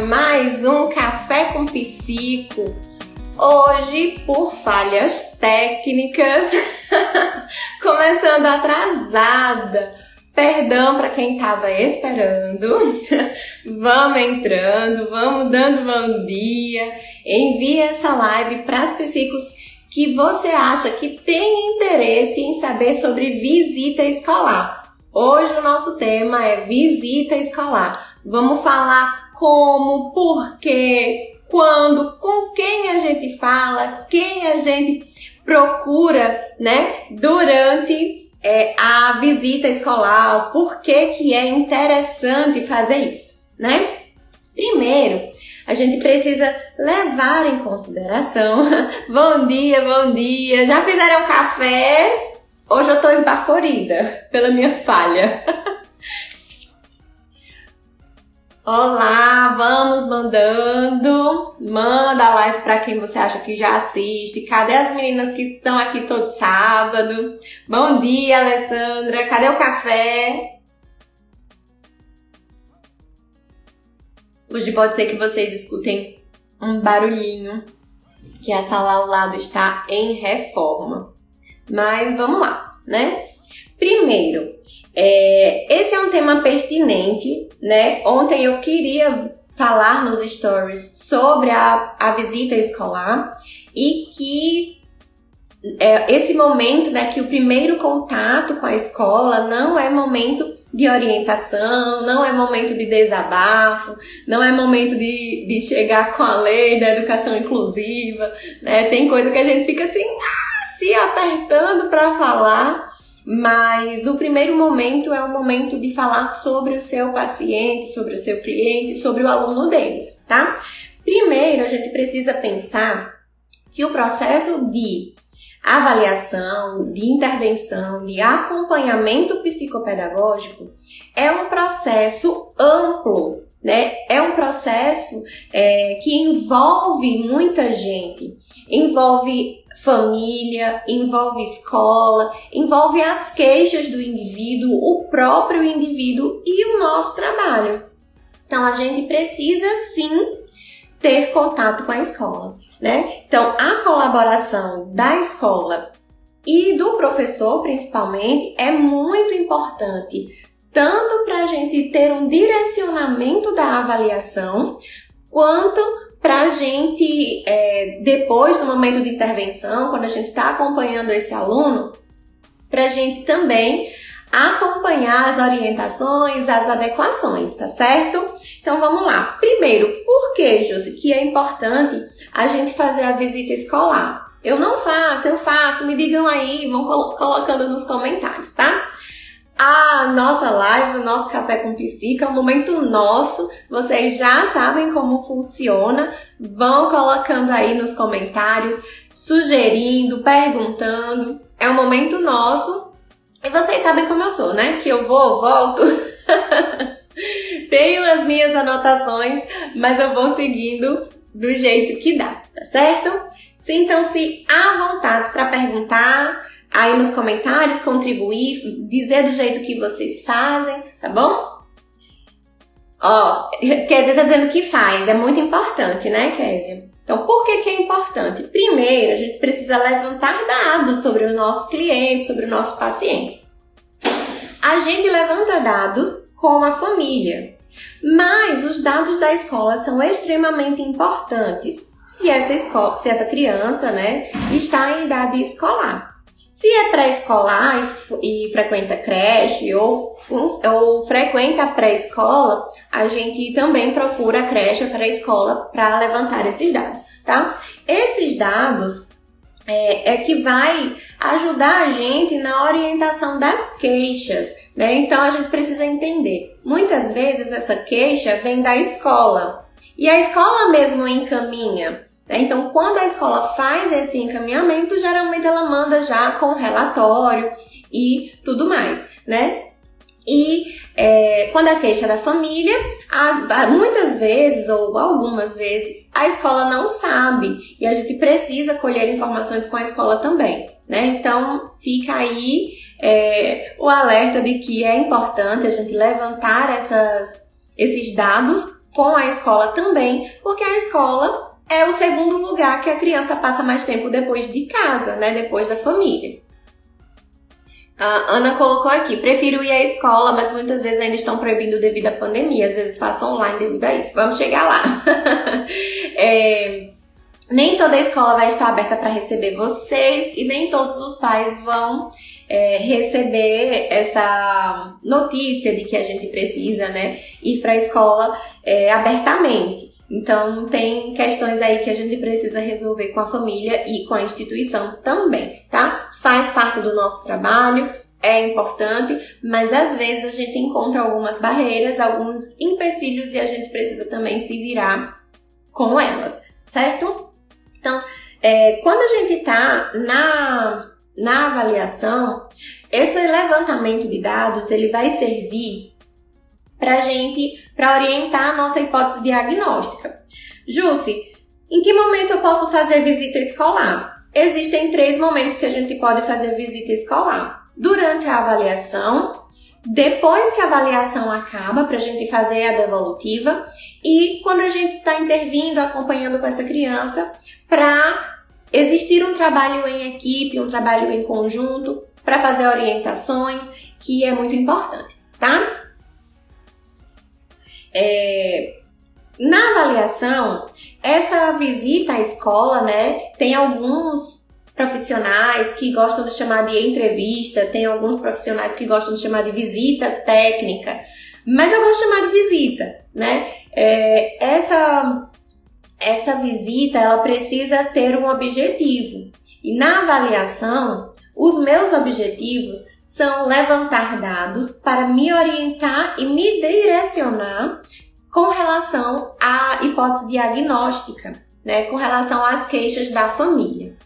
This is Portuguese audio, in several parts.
mais um Café com Psico. Hoje, por falhas técnicas, começando atrasada. Perdão para quem estava esperando. vamos entrando, vamos dando bom dia. Envie essa live para as psicos que você acha que tem interesse em saber sobre visita escolar. Hoje o nosso tema é visita escolar. Vamos falar como, por quê, quando, com quem a gente fala, quem a gente procura, né, durante é, a visita escolar, por que que é interessante fazer isso, né? Primeiro, a gente precisa levar em consideração. bom dia, bom dia. Já fizeram café? Hoje eu tô esbaforida pela minha falha. Olá, vamos mandando. Manda a live para quem você acha que já assiste. Cadê as meninas que estão aqui todo sábado? Bom dia, Alessandra. Cadê o café? Hoje pode ser que vocês escutem um barulhinho, que a sala ao lado está em reforma. Mas vamos lá, né? Primeiro, é, esse é um tema pertinente, né? Ontem eu queria falar nos stories sobre a, a visita escolar e que é, esse momento, né, que o primeiro contato com a escola não é momento de orientação, não é momento de desabafo, não é momento de, de chegar com a lei da educação inclusiva, né? Tem coisa que a gente fica assim, ah, se apertando para falar, mas o primeiro momento é o momento de falar sobre o seu paciente, sobre o seu cliente, sobre o aluno deles, tá? Primeiro, a gente precisa pensar que o processo de avaliação, de intervenção, de acompanhamento psicopedagógico é um processo amplo, né? É um processo é, que envolve muita gente, envolve família, envolve escola, envolve as queixas do indivíduo, o próprio indivíduo e o nosso trabalho. Então a gente precisa sim ter contato com a escola, né? Então a colaboração da escola e do professor, principalmente, é muito importante, tanto para a gente ter um direcionamento da avaliação, quanto para a gente, é, depois no momento de intervenção, quando a gente está acompanhando esse aluno, para a gente também acompanhar as orientações, as adequações, tá certo? Então vamos lá. Primeiro, por que, Josi, que é importante a gente fazer a visita escolar? Eu não faço, eu faço, me digam aí, vão colocando nos comentários, tá? A nossa live, o nosso Café com Psica, é um momento nosso. Vocês já sabem como funciona. Vão colocando aí nos comentários, sugerindo, perguntando. É um momento nosso. E vocês sabem como eu sou, né? Que eu vou, volto. Tenho as minhas anotações, mas eu vou seguindo do jeito que dá, tá certo? Sintam-se à vontade para perguntar aí nos comentários, contribuir, dizer do jeito que vocês fazem, tá bom? Ó, Kézia tá dizendo que faz, é muito importante, né, Kézia? Então, por que, que é importante? Primeiro, a gente precisa levantar dados sobre o nosso cliente, sobre o nosso paciente. A gente levanta dados com a família, mas os dados da escola são extremamente importantes se essa, escola, se essa criança né, está em idade escolar. Se é pré-escolar e, e, frequenta creche ou, ou frequenta pré-escola, a gente também procura a creche pré-escola para levantar esses dados, tá? Esses dados é, é, que vai ajudar a gente na orientação das queixas, né? Então a gente precisa entender. Muitas vezes essa queixa vem da escola e a escola mesmo encaminha? Então, quando a escola faz esse encaminhamento, geralmente ela manda já com relatório e tudo mais, né? E é, quando a queixa é da família, as, muitas vezes ou algumas vezes a escola não sabe e a gente precisa colher informações com a escola também, né? Então fica aí é, o alerta de que é importante a gente levantar essas, esses dados com a escola também, porque a escola é o segundo lugar que a criança passa mais tempo depois de casa, né? Depois da família. A Ana colocou aqui, prefiro ir à escola, mas muitas vezes ainda estão proibindo devido à pandemia. Às vezes faço online devido a isso. Vamos chegar lá. é, nem toda a escola vai estar aberta para receber vocês e nem todos os pais vão é, receber essa notícia de que a gente precisa, né, ir para a escola é, abertamente. Então, tem questões aí que a gente precisa resolver com a família e com a instituição também, tá? Faz parte do nosso trabalho, é importante, mas às vezes a gente encontra algumas barreiras, alguns empecilhos e a gente precisa também se virar com elas, certo? Então, é, quando a gente está na, na avaliação, esse levantamento de dados ele vai servir para gente, para orientar a nossa hipótese diagnóstica. Jussi, em que momento eu posso fazer visita escolar? Existem três momentos que a gente pode fazer visita escolar. Durante a avaliação, depois que a avaliação acaba, para a gente fazer a devolutiva, e quando a gente está intervindo, acompanhando com essa criança, para existir um trabalho em equipe, um trabalho em conjunto, para fazer orientações, que é muito importante, tá? É, na avaliação, essa visita à escola, né, tem alguns profissionais que gostam de chamar de entrevista, tem alguns profissionais que gostam de chamar de visita técnica, mas eu gosto de chamar de visita, né? É, essa essa visita ela precisa ter um objetivo e na avaliação os meus objetivos são levantar dados para me orientar e me direcionar com relação à hipótese diagnóstica, né, com relação às queixas da família.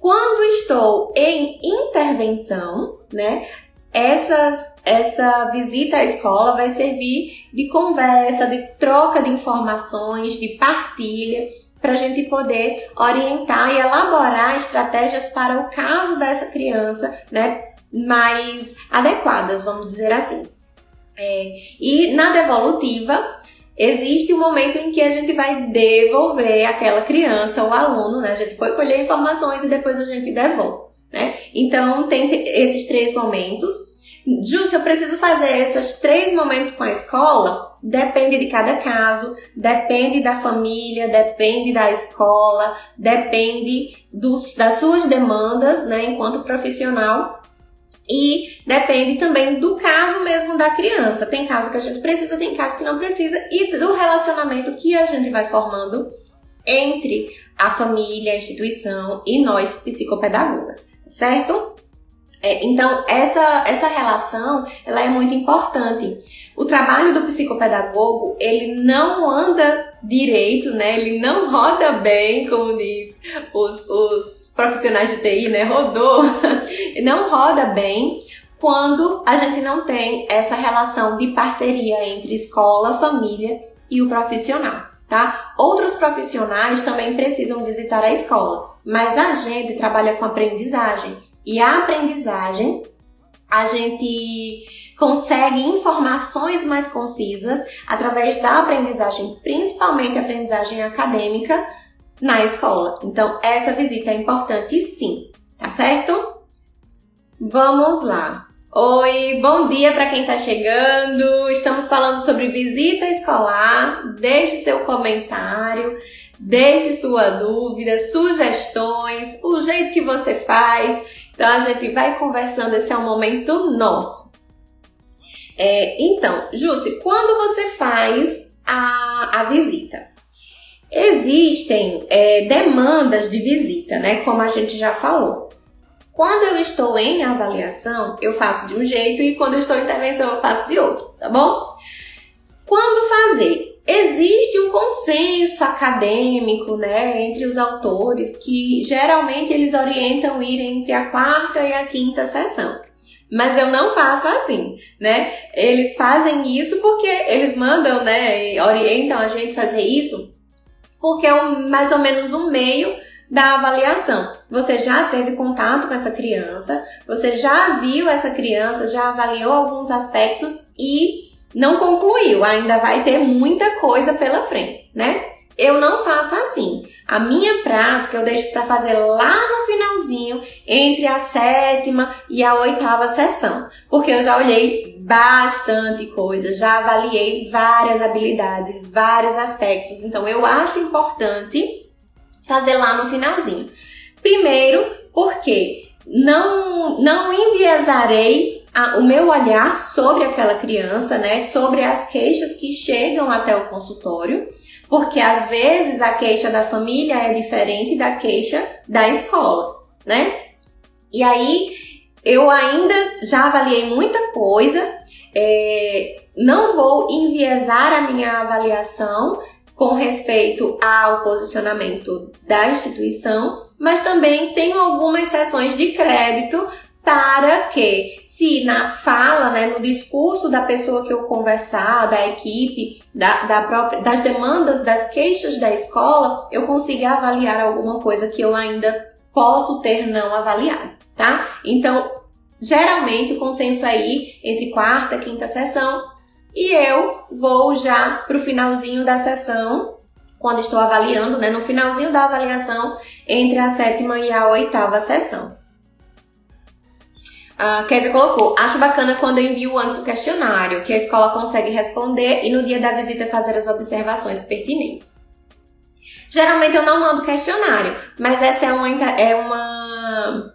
Quando estou em intervenção, né, essas, essa visita à escola vai servir de conversa, de troca de informações, de partilha para a gente poder orientar e elaborar estratégias para o caso dessa criança, né, mais adequadas, vamos dizer assim. É, e na devolutiva, existe um momento em que a gente vai devolver aquela criança, o aluno, né? A gente foi colher informações e depois a gente devolve, né? Então, tem esses três momentos. Se eu preciso fazer esses três momentos com a escola, Depende de cada caso, depende da família, depende da escola, depende dos, das suas demandas, né, enquanto profissional. E depende também do caso mesmo da criança. Tem caso que a gente precisa, tem caso que não precisa, e do relacionamento que a gente vai formando entre a família, a instituição e nós psicopedagogas, certo? É, então, essa, essa relação ela é muito importante. O trabalho do psicopedagogo, ele não anda direito, né? Ele não roda bem, como diz os, os profissionais de TI, né? Rodou. não roda bem quando a gente não tem essa relação de parceria entre escola, família e o profissional. Tá? Outros profissionais também precisam visitar a escola, mas a gente trabalha com aprendizagem e a aprendizagem a gente consegue informações mais concisas através da aprendizagem, principalmente a aprendizagem acadêmica na escola. Então, essa visita é importante sim, tá certo? Vamos lá. Oi, bom dia para quem está chegando. Estamos falando sobre visita escolar. Deixe seu comentário, deixe sua dúvida, sugestões, o jeito que você faz. Então a gente vai conversando, esse é um momento nosso. É, então, Jússi, quando você faz a, a visita, existem é, demandas de visita, né? Como a gente já falou. Quando eu estou em avaliação, eu faço de um jeito e quando eu estou em intervenção, eu faço de outro, tá bom? Quando fazer? Existe um consenso acadêmico, né, entre os autores que geralmente eles orientam ir entre a quarta e a quinta sessão. Mas eu não faço assim, né? Eles fazem isso porque eles mandam, né? Orientam a gente fazer isso porque é um, mais ou menos um meio da avaliação. Você já teve contato com essa criança, você já viu essa criança, já avaliou alguns aspectos e não concluiu, ainda vai ter muita coisa pela frente, né? Eu não faço assim. A minha prática eu deixo para fazer lá no finalzinho, entre a sétima e a oitava sessão, porque eu já olhei bastante coisa, já avaliei várias habilidades, vários aspectos. Então eu acho importante fazer lá no finalzinho. Primeiro, porque não não enviesarei a, o meu olhar sobre aquela criança, né, sobre as queixas que chegam até o consultório porque às vezes a queixa da família é diferente da queixa da escola, né? E aí eu ainda já avaliei muita coisa, é, não vou enviesar a minha avaliação com respeito ao posicionamento da instituição, mas também tenho algumas sessões de crédito para que, se na fala, né, no discurso da pessoa que eu conversar, da equipe, da, da própria, das demandas, das queixas da escola, eu consiga avaliar alguma coisa que eu ainda posso ter não avaliado, tá? Então, geralmente o consenso é aí entre quarta e quinta sessão e eu vou já para o finalzinho da sessão, quando estou avaliando, né, no finalzinho da avaliação, entre a sétima e a oitava sessão. A Kézia colocou, acho bacana quando envio antes o questionário, que a escola consegue responder e no dia da visita fazer as observações pertinentes. Geralmente eu não mando questionário, mas essa é uma, é uma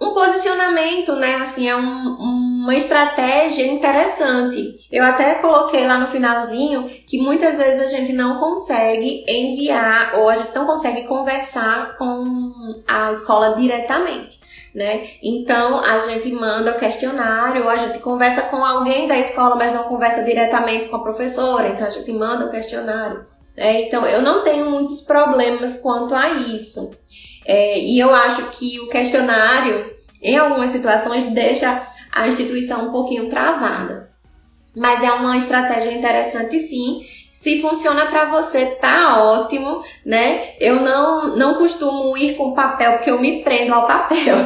um posicionamento, né? Assim, é um, uma estratégia interessante. Eu até coloquei lá no finalzinho que muitas vezes a gente não consegue enviar ou a gente não consegue conversar com a escola diretamente né? Então a gente manda o questionário, a gente conversa com alguém da escola, mas não conversa diretamente com a professora, então a gente manda o questionário. Né? Então eu não tenho muitos problemas quanto a isso. É, e eu acho que o questionário, em algumas situações, deixa a instituição um pouquinho travada. Mas é uma estratégia interessante sim se funciona para você, tá ótimo, né? Eu não, não costumo ir com papel porque eu me prendo ao papel.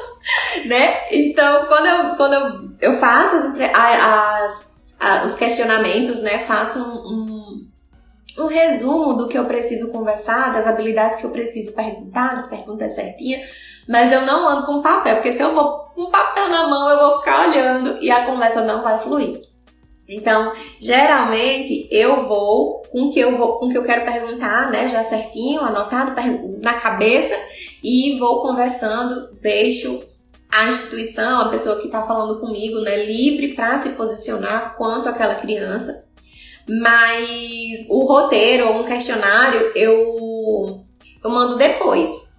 né? Então, quando eu, quando eu, eu faço as, as, os questionamentos, né? Faço um, um, um, resumo do que eu preciso conversar, das habilidades que eu preciso perguntar, das perguntas certinhas, mas eu não ando com papel, porque se eu for com papel na mão, eu vou ficar olhando e a conversa não vai fluir. Então, geralmente eu vou com o que eu vou, com que eu quero perguntar, né, já certinho, anotado na cabeça e vou conversando, deixo a instituição, a pessoa que está falando comigo, né, livre para se posicionar quanto àquela criança. Mas o roteiro ou um questionário eu eu mando depois.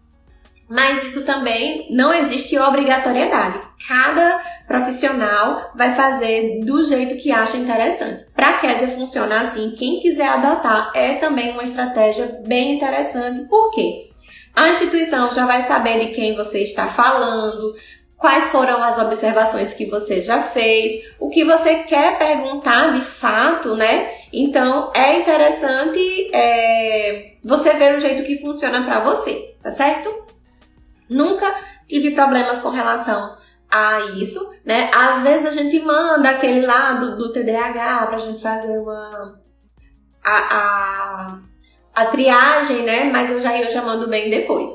Mas isso também não existe obrigatoriedade. Cada profissional vai fazer do jeito que acha interessante. Para a Késia funciona assim, quem quiser adotar é também uma estratégia bem interessante. Por quê? A instituição já vai saber de quem você está falando, quais foram as observações que você já fez, o que você quer perguntar de fato, né? Então é interessante é, você ver o jeito que funciona para você, tá certo? Nunca tive problemas com relação a isso, né? Às vezes a gente manda aquele lado do TDAH pra gente fazer uma a, a, a triagem, né? Mas eu já eu já mando bem depois.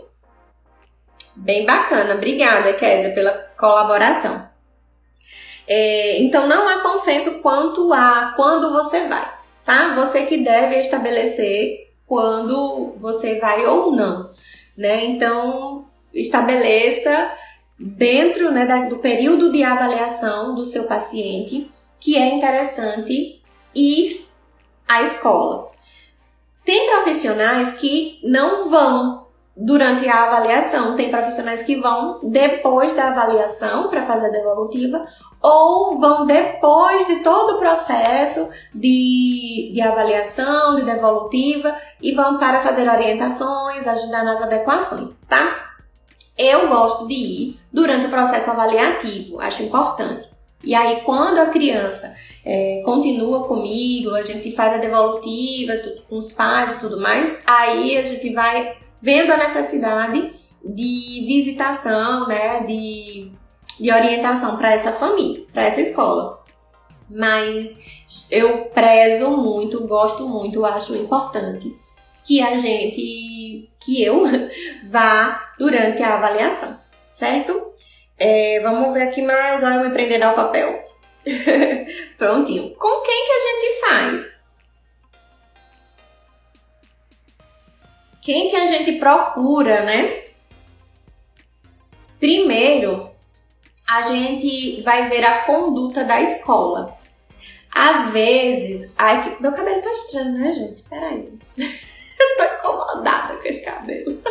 Bem bacana, obrigada, Kézia, pela colaboração. É, então não há consenso quanto a quando você vai, tá? Você que deve estabelecer quando você vai ou não, né? Então estabeleça dentro né, da, do período de avaliação do seu paciente que é interessante ir à escola. Tem profissionais que não vão durante a avaliação, tem profissionais que vão depois da avaliação para fazer a devolutiva ou vão depois de todo o processo de, de avaliação, de devolutiva e vão para fazer orientações, ajudar nas adequações, tá? Eu gosto de ir durante o processo avaliativo, acho importante. E aí, quando a criança é, continua comigo, a gente faz a devolutiva tudo, com os pais e tudo mais, aí a gente vai vendo a necessidade de visitação, né, de, de orientação para essa família, para essa escola. mas eu prezo muito, gosto muito, acho importante que a gente, que eu vá durante a avaliação, certo? É, vamos ver aqui mais, olha eu me prender ao papel. Prontinho. Com quem que a gente faz? Quem que a gente procura, né? Primeiro, a gente vai ver a conduta da escola. Às vezes, ai, meu cabelo tá estranho, né, gente? Peraí. Eu tô incomodada com esse cabelo.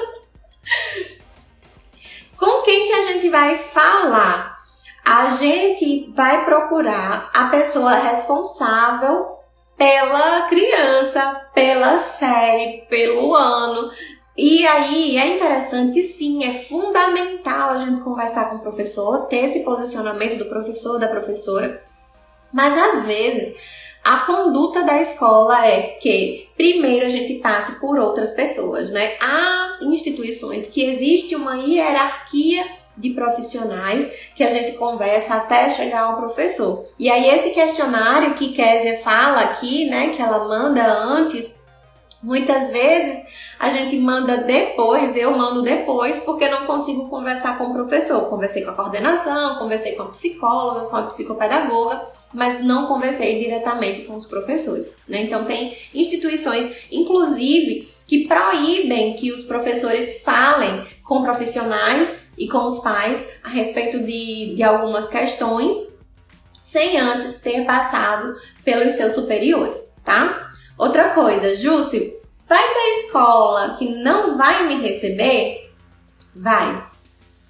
com quem que a gente vai falar? A gente vai procurar a pessoa responsável pela criança, pela série, pelo ano. E aí é interessante, sim, é fundamental a gente conversar com o professor, ter esse posicionamento do professor, da professora. Mas às vezes a conduta da escola é que primeiro a gente passe por outras pessoas, né? Há instituições que existe uma hierarquia de profissionais que a gente conversa até chegar ao professor. E aí esse questionário que Késia fala aqui, né, que ela manda antes, muitas vezes a gente manda depois, eu mando depois, porque não consigo conversar com o professor. Conversei com a coordenação, conversei com a psicóloga, com a psicopedagoga, mas não conversei diretamente com os professores. Né? Então, tem instituições, inclusive, que proíbem que os professores falem com profissionais e com os pais a respeito de, de algumas questões sem antes ter passado pelos seus superiores, tá? Outra coisa, Júcio, vai ter escola que não vai me receber? Vai.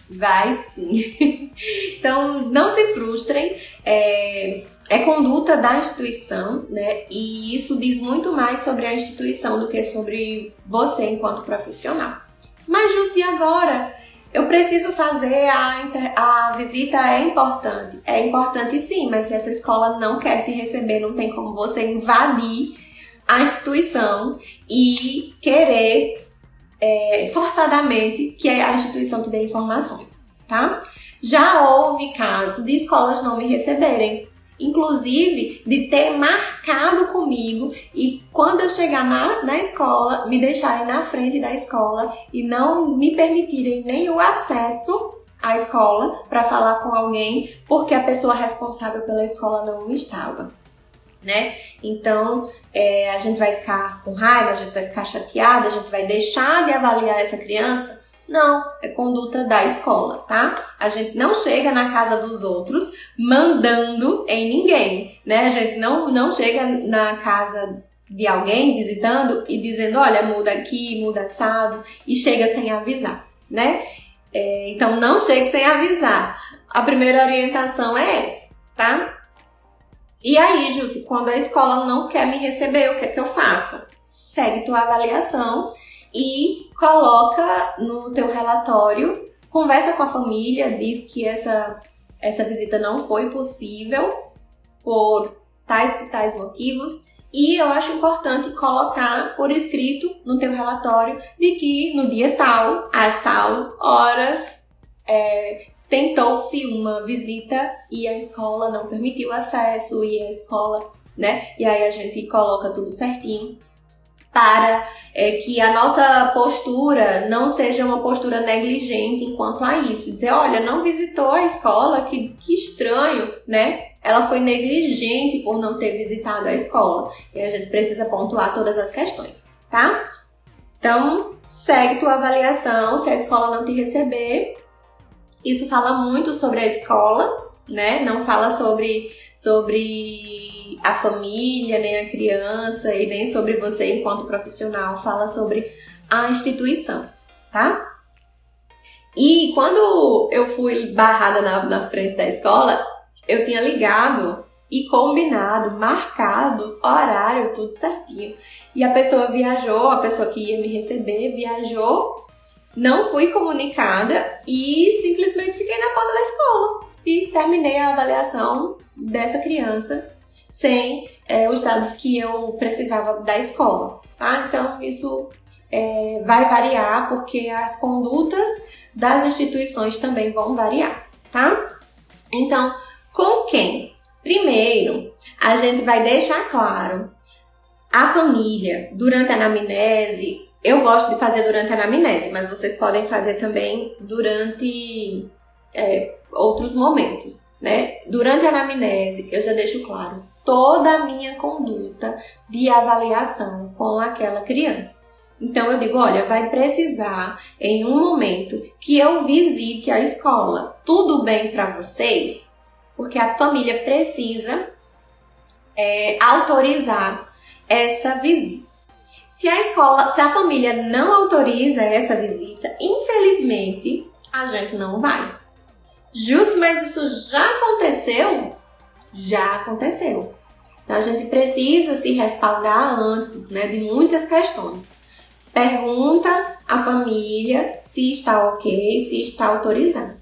Vai sim. então, não se frustrem. É, é conduta da instituição, né? E isso diz muito mais sobre a instituição do que sobre você enquanto profissional. Mas, Jussi, agora eu preciso fazer a, a visita é importante. É importante sim, mas se essa escola não quer te receber, não tem como você invadir a instituição e querer é, forçadamente que a instituição te dê informações, tá? Já houve caso de escolas não me receberem inclusive de ter marcado comigo e quando eu chegar na, na escola, me deixarem na frente da escola e não me permitirem nem o acesso à escola para falar com alguém porque a pessoa responsável pela escola não estava. Né? Então é, a gente vai ficar com raiva, a gente vai ficar chateada, a gente vai deixar de avaliar essa criança não, é conduta da escola, tá? A gente não chega na casa dos outros mandando em ninguém, né? A gente não, não chega na casa de alguém visitando e dizendo, olha, muda aqui, muda assado, e chega sem avisar, né? É, então não chegue sem avisar. A primeira orientação é essa, tá? E aí, Jússi, quando a escola não quer me receber, o que é que eu faço? Segue tua avaliação e coloca no teu relatório, conversa com a família, diz que essa, essa visita não foi possível por tais e tais motivos. E eu acho importante colocar por escrito no teu relatório de que no dia tal, às tal horas, é, tentou-se uma visita e a escola não permitiu acesso e a escola, né? E aí a gente coloca tudo certinho para é, que a nossa postura não seja uma postura negligente enquanto a isso. Dizer, olha, não visitou a escola, que, que estranho, né? Ela foi negligente por não ter visitado a escola. E a gente precisa pontuar todas as questões, tá? Então, segue tua avaliação. Se a escola não te receber, isso fala muito sobre a escola, né? Não fala sobre, sobre a família, nem a criança e nem sobre você enquanto profissional, fala sobre a instituição, tá? E quando eu fui barrada na, na frente da escola, eu tinha ligado e combinado, marcado horário, tudo certinho. E a pessoa viajou, a pessoa que ia me receber viajou, não fui comunicada e simplesmente fiquei na porta da escola e terminei a avaliação dessa criança sem é, os dados que eu precisava da escola, tá? Então isso é, vai variar porque as condutas das instituições também vão variar, tá? Então, com quem? Primeiro, a gente vai deixar claro a família durante a anamnese. Eu gosto de fazer durante a anamnese, mas vocês podem fazer também durante é, outros momentos, né? Durante a anamnese, eu já deixo claro toda a minha conduta de avaliação com aquela criança. Então eu digo, olha, vai precisar em um momento que eu visite a escola. Tudo bem para vocês? Porque a família precisa é, autorizar essa visita. Se a escola, se a família não autoriza essa visita, infelizmente a gente não vai. Justo, mas isso já aconteceu? Já aconteceu. Então a gente precisa se respaldar antes, né, de muitas questões. Pergunta à família se está ok, se está autorizado.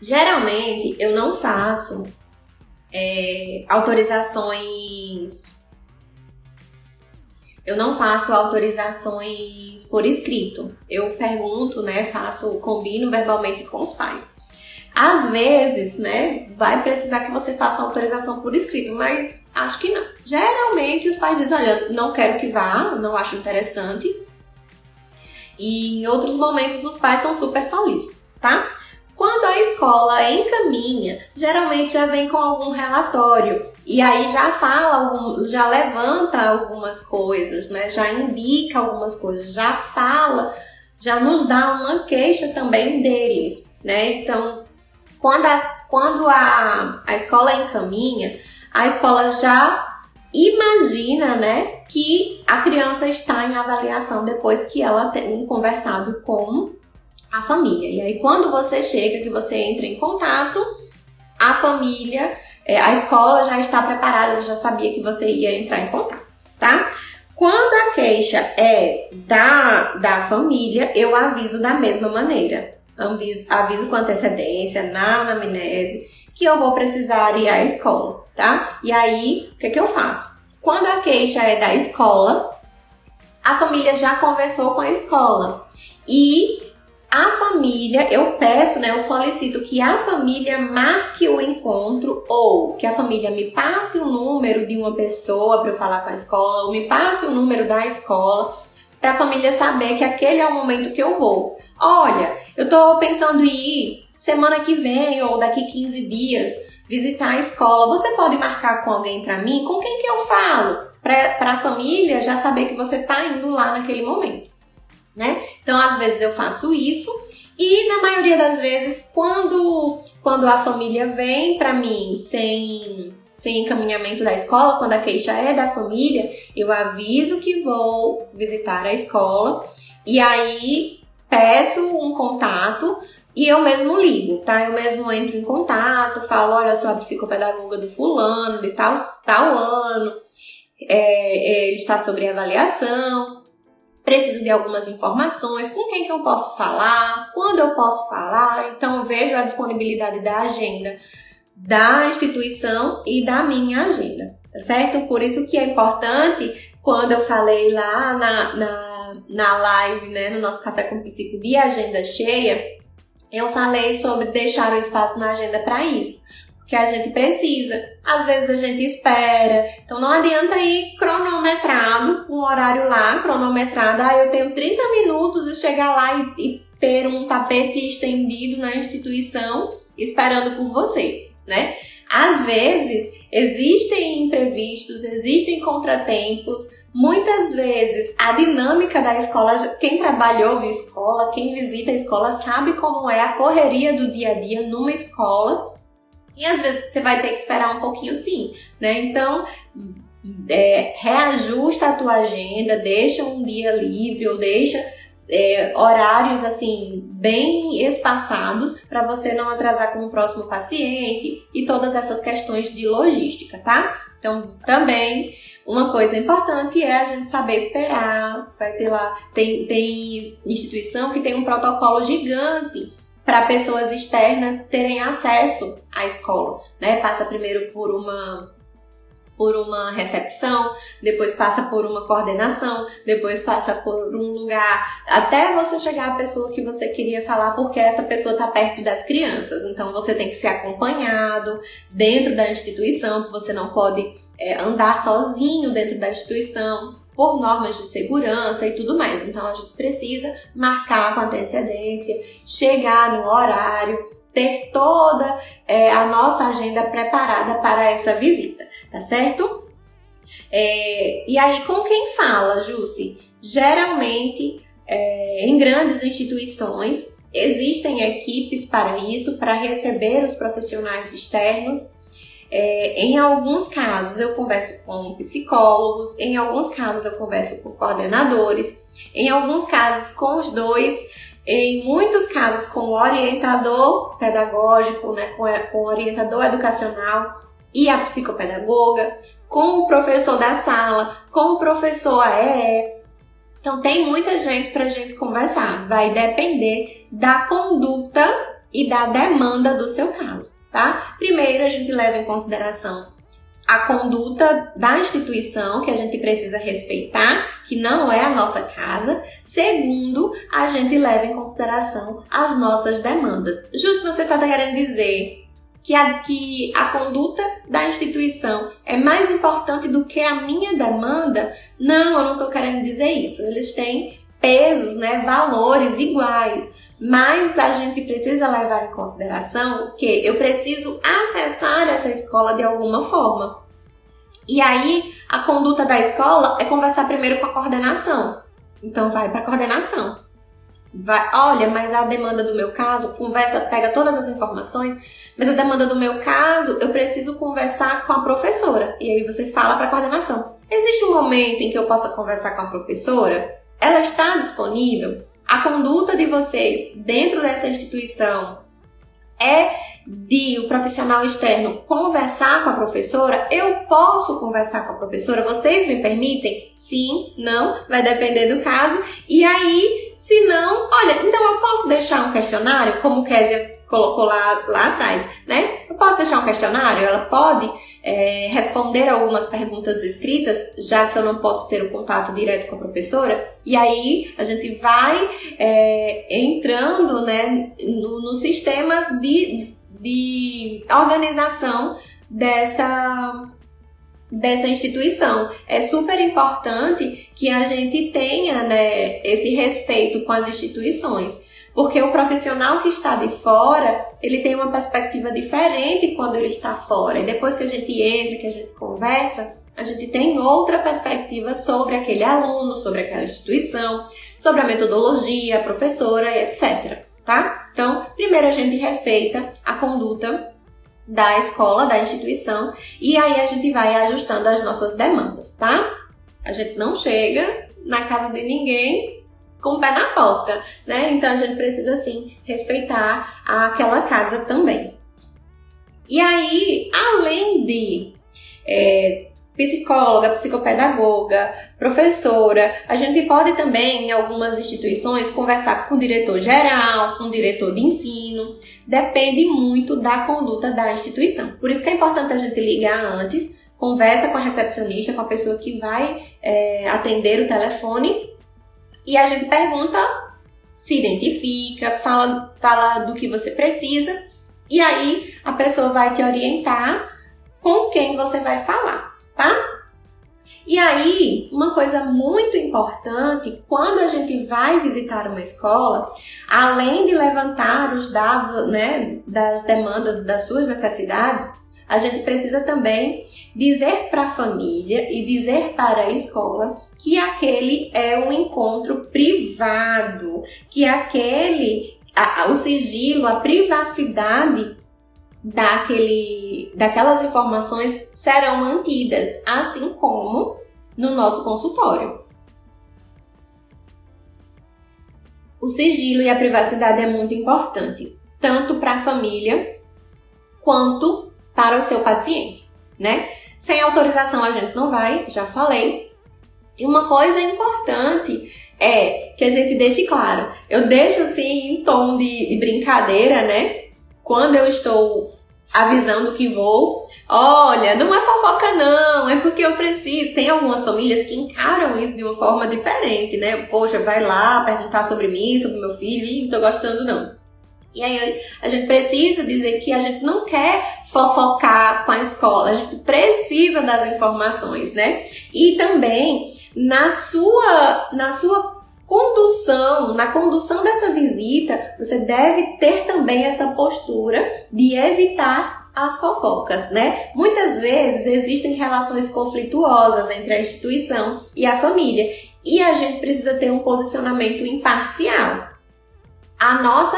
Geralmente eu não faço é, autorizações. Eu não faço autorizações por escrito. Eu pergunto, né? Faço, combino verbalmente com os pais. Às vezes, né, vai precisar que você faça uma autorização por escrito, mas acho que não. Geralmente os pais dizem, olha, não quero que vá, não acho interessante. E em outros momentos os pais são super solícitos, tá? Quando a escola encaminha, geralmente já vem com algum relatório e aí já fala, já levanta algumas coisas, né? Já indica algumas coisas, já fala, já nos dá uma queixa também deles, né? Então, quando a, quando a, a escola encaminha, a escola já imagina, né, que a criança está em avaliação depois que ela tem conversado com a família. E aí, quando você chega, que você entra em contato, a família, é, a escola já está preparada, já sabia que você ia entrar em contato, tá? Quando a queixa é da, da família, eu aviso da mesma maneira. Aviso, aviso com antecedência, na anamnese, que eu vou precisar ir à escola, tá? E aí, o que, que eu faço? Quando a queixa é da escola, a família já conversou com a escola. E família, eu peço, né, eu solicito que a família marque o encontro ou que a família me passe o número de uma pessoa para eu falar com a escola, ou me passe o número da escola, para a família saber que aquele é o momento que eu vou. Olha, eu estou pensando em ir semana que vem ou daqui 15 dias visitar a escola. Você pode marcar com alguém para mim? Com quem que eu falo? Para a família já saber que você está indo lá naquele momento né? Então, às vezes eu faço isso e na maioria das vezes, quando, quando a família vem para mim sem, sem encaminhamento da escola, quando a queixa é da família, eu aviso que vou visitar a escola e aí peço um contato e eu mesmo ligo, tá? Eu mesmo entro em contato, falo, olha, sou a psicopedagoga do fulano, de tal, tal ano, é, é, ele está sobre avaliação, preciso de algumas informações, com quem que eu posso falar, quando eu posso falar, então vejo a disponibilidade da agenda da instituição e da minha agenda, tá certo? Por isso que é importante, quando eu falei lá na, na, na live, né, no nosso Café com Psico de agenda cheia, eu falei sobre deixar o espaço na agenda para isso que a gente precisa. Às vezes a gente espera. Então não adianta ir cronometrado, um horário lá, cronometrado. Ah, eu tenho 30 minutos e chegar lá e, e ter um tapete estendido na instituição esperando por você, né? Às vezes existem imprevistos, existem contratempos. Muitas vezes a dinâmica da escola, quem trabalhou em escola, quem visita a escola sabe como é a correria do dia a dia numa escola e às vezes você vai ter que esperar um pouquinho sim, né? Então, é, reajusta a tua agenda, deixa um dia livre ou deixa é, horários assim bem espaçados para você não atrasar com o próximo paciente e todas essas questões de logística, tá? Então, também uma coisa importante é a gente saber esperar. Vai ter lá, tem, tem instituição que tem um protocolo gigante para pessoas externas terem acesso à escola, né? Passa primeiro por uma por uma recepção, depois passa por uma coordenação, depois passa por um lugar, até você chegar à pessoa que você queria falar, porque essa pessoa está perto das crianças. Então você tem que ser acompanhado dentro da instituição, você não pode é, andar sozinho dentro da instituição por normas de segurança e tudo mais. Então a gente precisa marcar com antecedência, chegar no horário, ter toda é, a nossa agenda preparada para essa visita tá certo? É, e aí, com quem fala, Jussi? Geralmente, é, em grandes instituições, existem equipes para isso, para receber os profissionais externos. É, em alguns casos, eu converso com psicólogos, em alguns casos, eu converso com coordenadores, em alguns casos, com os dois, em muitos casos, com o orientador pedagógico, né, com, com o orientador educacional e a psicopedagoga, com o professor da sala, com o professor AEE. Então tem muita gente para a gente conversar. Vai depender da conduta e da demanda do seu caso, tá? Primeiro a gente leva em consideração a conduta da instituição que a gente precisa respeitar, que não é a nossa casa. Segundo, a gente leva em consideração as nossas demandas. Justo você está querendo dizer que a, que a conduta da instituição é mais importante do que a minha demanda, não, eu não estou querendo dizer isso. Eles têm pesos, né, valores iguais, mas a gente precisa levar em consideração que eu preciso acessar essa escola de alguma forma. E aí, a conduta da escola é conversar primeiro com a coordenação. Então, vai para a coordenação. Vai, olha, mas a demanda do meu caso, conversa, pega todas as informações mas a demanda do meu caso, eu preciso conversar com a professora. E aí você fala para a coordenação. Existe um momento em que eu possa conversar com a professora? Ela está disponível? A conduta de vocês dentro dessa instituição é de o profissional externo conversar com a professora, eu posso conversar com a professora? Vocês me permitem? Sim, não, vai depender do caso. E aí, se não, olha, então eu posso deixar um questionário, como Késia colocou lá, lá atrás, né? Eu posso deixar um questionário? Ela pode é, responder algumas perguntas escritas, já que eu não posso ter o um contato direto com a professora. E aí a gente vai é, entrando né, no, no sistema de, de organização dessa dessa instituição. É super importante que a gente tenha né, esse respeito com as instituições. Porque o profissional que está de fora, ele tem uma perspectiva diferente quando ele está fora. E depois que a gente entra, que a gente conversa, a gente tem outra perspectiva sobre aquele aluno, sobre aquela instituição, sobre a metodologia, a professora etc. Tá? Então, primeiro a gente respeita a conduta da escola, da instituição, e aí a gente vai ajustando as nossas demandas, tá? A gente não chega na casa de ninguém com o pé na porta, né? Então a gente precisa sim respeitar aquela casa também. E aí, além de é, psicóloga, psicopedagoga, professora, a gente pode também, em algumas instituições, conversar com o diretor geral, com o diretor de ensino. Depende muito da conduta da instituição. Por isso que é importante a gente ligar antes, conversa com a recepcionista, com a pessoa que vai é, atender o telefone e a gente pergunta, se identifica, fala, fala do que você precisa, e aí a pessoa vai te orientar com quem você vai falar, tá? E aí, uma coisa muito importante, quando a gente vai visitar uma escola, além de levantar os dados né, das demandas, das suas necessidades, a gente precisa também dizer para a família e dizer para a escola que aquele é um encontro privado, que aquele, a, o sigilo, a privacidade daquele, daquelas informações serão mantidas, assim como no nosso consultório. O sigilo e a privacidade é muito importante, tanto para a família quanto para o seu paciente, né? Sem autorização a gente não vai, já falei. E uma coisa importante é que a gente deixe claro. Eu deixo assim em tom de, de brincadeira, né? Quando eu estou avisando que vou, Olha, não é fofoca não, é porque eu preciso. Tem algumas famílias que encaram isso de uma forma diferente, né? Poxa, vai lá perguntar sobre mim, sobre meu filho, e não tô gostando não. E aí a gente precisa dizer que a gente não quer fofocar com a escola, a gente precisa das informações, né? E também na sua na sua condução, na condução dessa visita, você deve ter também essa postura de evitar as fofocas, né? Muitas vezes existem relações conflituosas entre a instituição e a família, e a gente precisa ter um posicionamento imparcial. A nossa,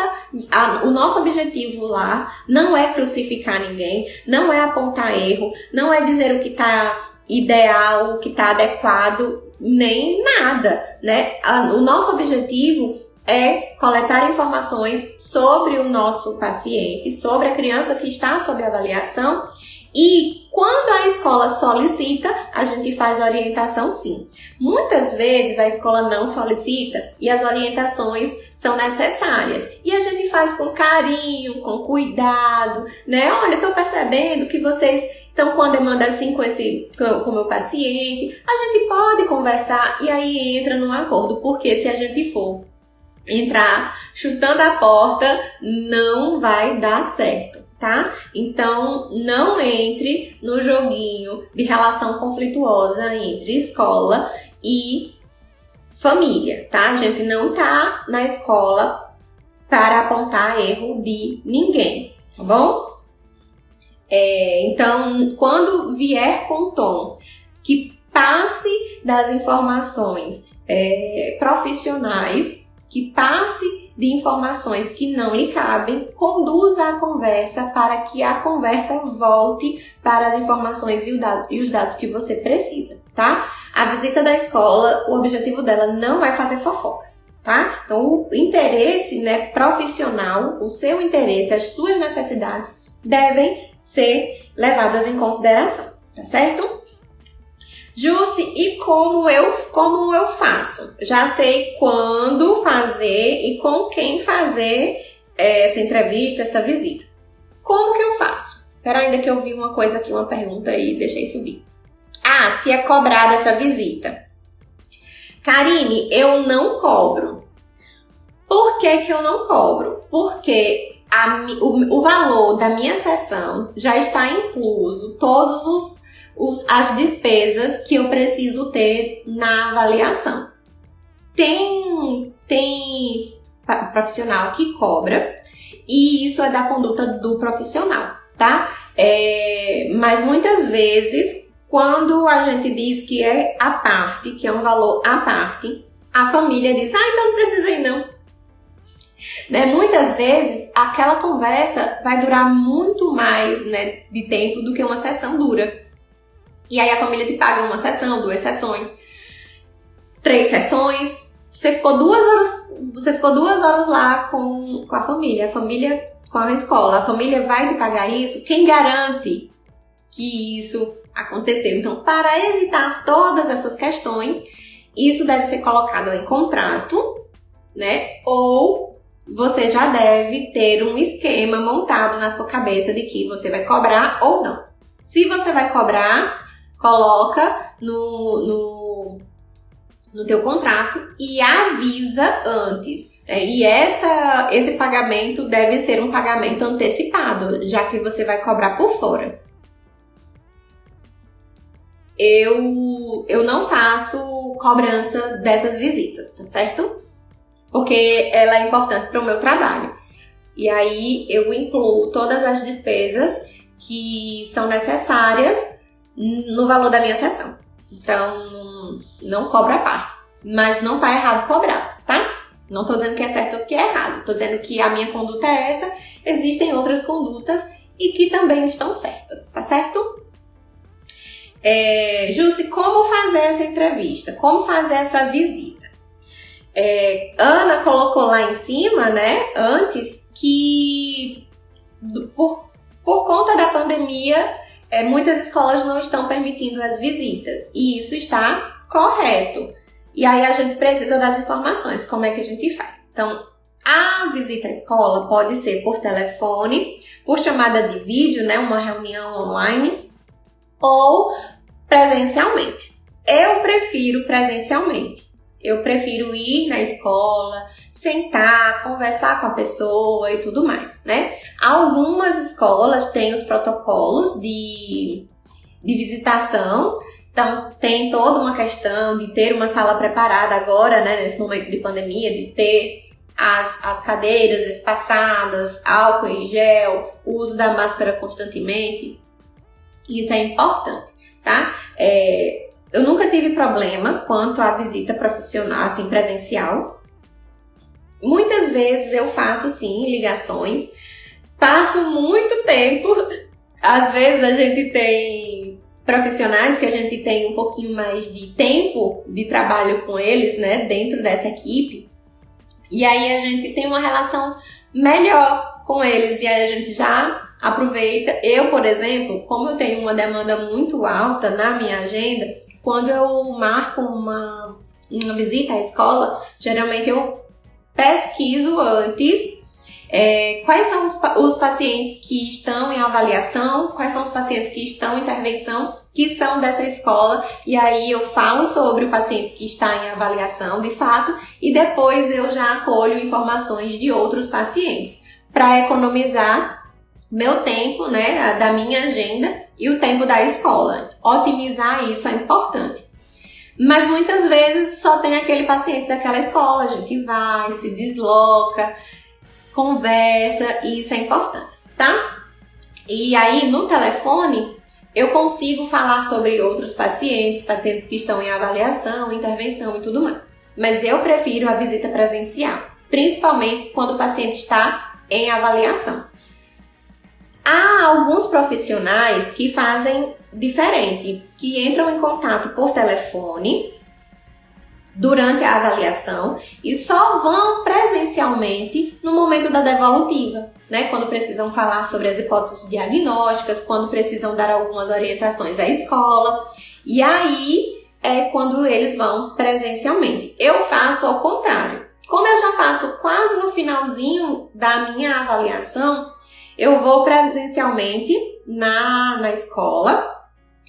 a, o nosso objetivo lá não é crucificar ninguém, não é apontar erro, não é dizer o que está ideal, o que está adequado, nem nada, né? O nosso objetivo é coletar informações sobre o nosso paciente, sobre a criança que está sob avaliação e quando a escola solicita, a gente faz orientação sim. Muitas vezes a escola não solicita e as orientações são necessárias. E a gente faz com carinho, com cuidado, né? Olha, estou percebendo que vocês estão com a demanda assim com esse com o meu paciente. A gente pode conversar e aí entra num acordo, porque se a gente for entrar chutando a porta, não vai dar certo tá? Então, não entre no joguinho de relação conflituosa entre escola e família, tá? A gente não tá na escola para apontar erro de ninguém, tá bom? É, então, quando vier com tom que passe das informações é, profissionais, que passe de informações que não lhe cabem, conduza a conversa para que a conversa volte para as informações e, dados, e os dados que você precisa, tá? A visita da escola, o objetivo dela não é fazer fofoca, tá? Então, o interesse né, profissional, o seu interesse, as suas necessidades devem ser levadas em consideração, tá certo? Jusce, e como eu, como eu faço? Já sei quando fazer e com quem fazer essa entrevista, essa visita. Como que eu faço? Espera ainda que eu vi uma coisa aqui, uma pergunta aí, deixei subir. Ah, se é cobrada essa visita. Karine, eu não cobro. Por que, que eu não cobro? Porque a, o, o valor da minha sessão já está incluso todos os os, as despesas que eu preciso ter na avaliação. Tem, tem profissional que cobra e isso é da conduta do profissional, tá? É, mas muitas vezes, quando a gente diz que é a parte, que é um valor à parte, a família diz: ah, então não precisa ir não. Né? Muitas vezes aquela conversa vai durar muito mais né, de tempo do que uma sessão dura. E aí a família te paga uma sessão, duas sessões, três sessões. Você ficou duas horas, você ficou duas horas lá com, com a família, a família com a escola. A família vai te pagar isso? Quem garante que isso aconteceu? Então, para evitar todas essas questões, isso deve ser colocado em contrato, né? Ou você já deve ter um esquema montado na sua cabeça de que você vai cobrar ou não. Se você vai cobrar, coloca no, no, no teu contrato e avisa antes. É, e essa, esse pagamento deve ser um pagamento antecipado, já que você vai cobrar por fora. Eu, eu não faço cobrança dessas visitas, tá certo? Porque ela é importante para o meu trabalho. E aí eu incluo todas as despesas que são necessárias no valor da minha sessão. Então, não cobra a parte. Mas não tá errado cobrar, tá? Não tô dizendo que é certo ou que é errado. Tô dizendo que a minha conduta é essa. Existem outras condutas e que também estão certas, tá certo? É, como fazer essa entrevista? Como fazer essa visita? É, Ana colocou lá em cima, né, antes, que por, por conta da pandemia é, muitas escolas não estão permitindo as visitas e isso está correto. E aí a gente precisa das informações, como é que a gente faz. Então, A visita à escola pode ser por telefone, por chamada de vídeo, né, uma reunião online, ou presencialmente. Eu prefiro presencialmente. Eu prefiro ir na escola, sentar, conversar com a pessoa e tudo mais, né? Algumas escolas têm os protocolos de, de visitação, então tem toda uma questão de ter uma sala preparada agora, né, nesse momento de pandemia, de ter as, as cadeiras espaçadas, álcool em gel, uso da máscara constantemente. Isso é importante, tá? É, eu nunca tive problema quanto à visita profissional, assim, presencial. Muitas vezes eu faço sim ligações, passo muito tempo. Às vezes a gente tem profissionais que a gente tem um pouquinho mais de tempo de trabalho com eles, né, dentro dessa equipe. E aí a gente tem uma relação melhor com eles e aí a gente já aproveita. Eu, por exemplo, como eu tenho uma demanda muito alta na minha agenda, quando eu marco uma, uma visita à escola, geralmente eu pesquiso antes é, quais são os, os, pacientes que estão em avaliação, quais são os pacientes que estão em intervenção, que são dessa escola, e aí eu falo sobre o paciente que está em avaliação de fato, e depois eu já acolho informações de outros pacientes, para economizar meu tempo, né, da minha agenda e o tempo da escola. Otimizar isso é importante. Mas muitas vezes só tem aquele paciente daquela escola, gente vai, se desloca, conversa, e isso é importante, tá? E aí no telefone eu consigo falar sobre outros pacientes, pacientes que estão em avaliação, intervenção e tudo mais. Mas eu prefiro a visita presencial, principalmente quando o paciente está em avaliação. Há alguns profissionais que fazem diferente, que entram em contato por telefone durante a avaliação e só vão presencialmente no momento da devolutiva, né? Quando precisam falar sobre as hipóteses diagnósticas, quando precisam dar algumas orientações à escola. E aí é quando eles vão presencialmente. Eu faço ao contrário. Como eu já faço quase no finalzinho da minha avaliação, eu vou presencialmente na, na escola,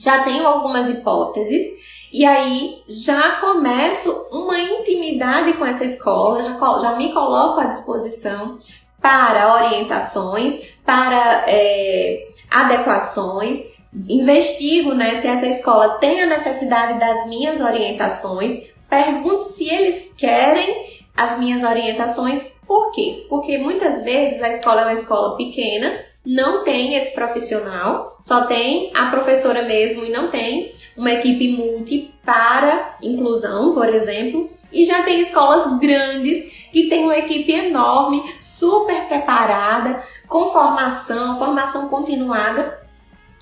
já tenho algumas hipóteses, e aí já começo uma intimidade com essa escola, já, já me coloco à disposição para orientações, para é, adequações, investigo né, se essa escola tem a necessidade das minhas orientações, pergunto se eles querem as minhas orientações por quê? Porque muitas vezes a escola é uma escola pequena, não tem esse profissional, só tem a professora mesmo e não tem uma equipe multi para inclusão, por exemplo. E já tem escolas grandes que tem uma equipe enorme, super preparada, com formação, formação continuada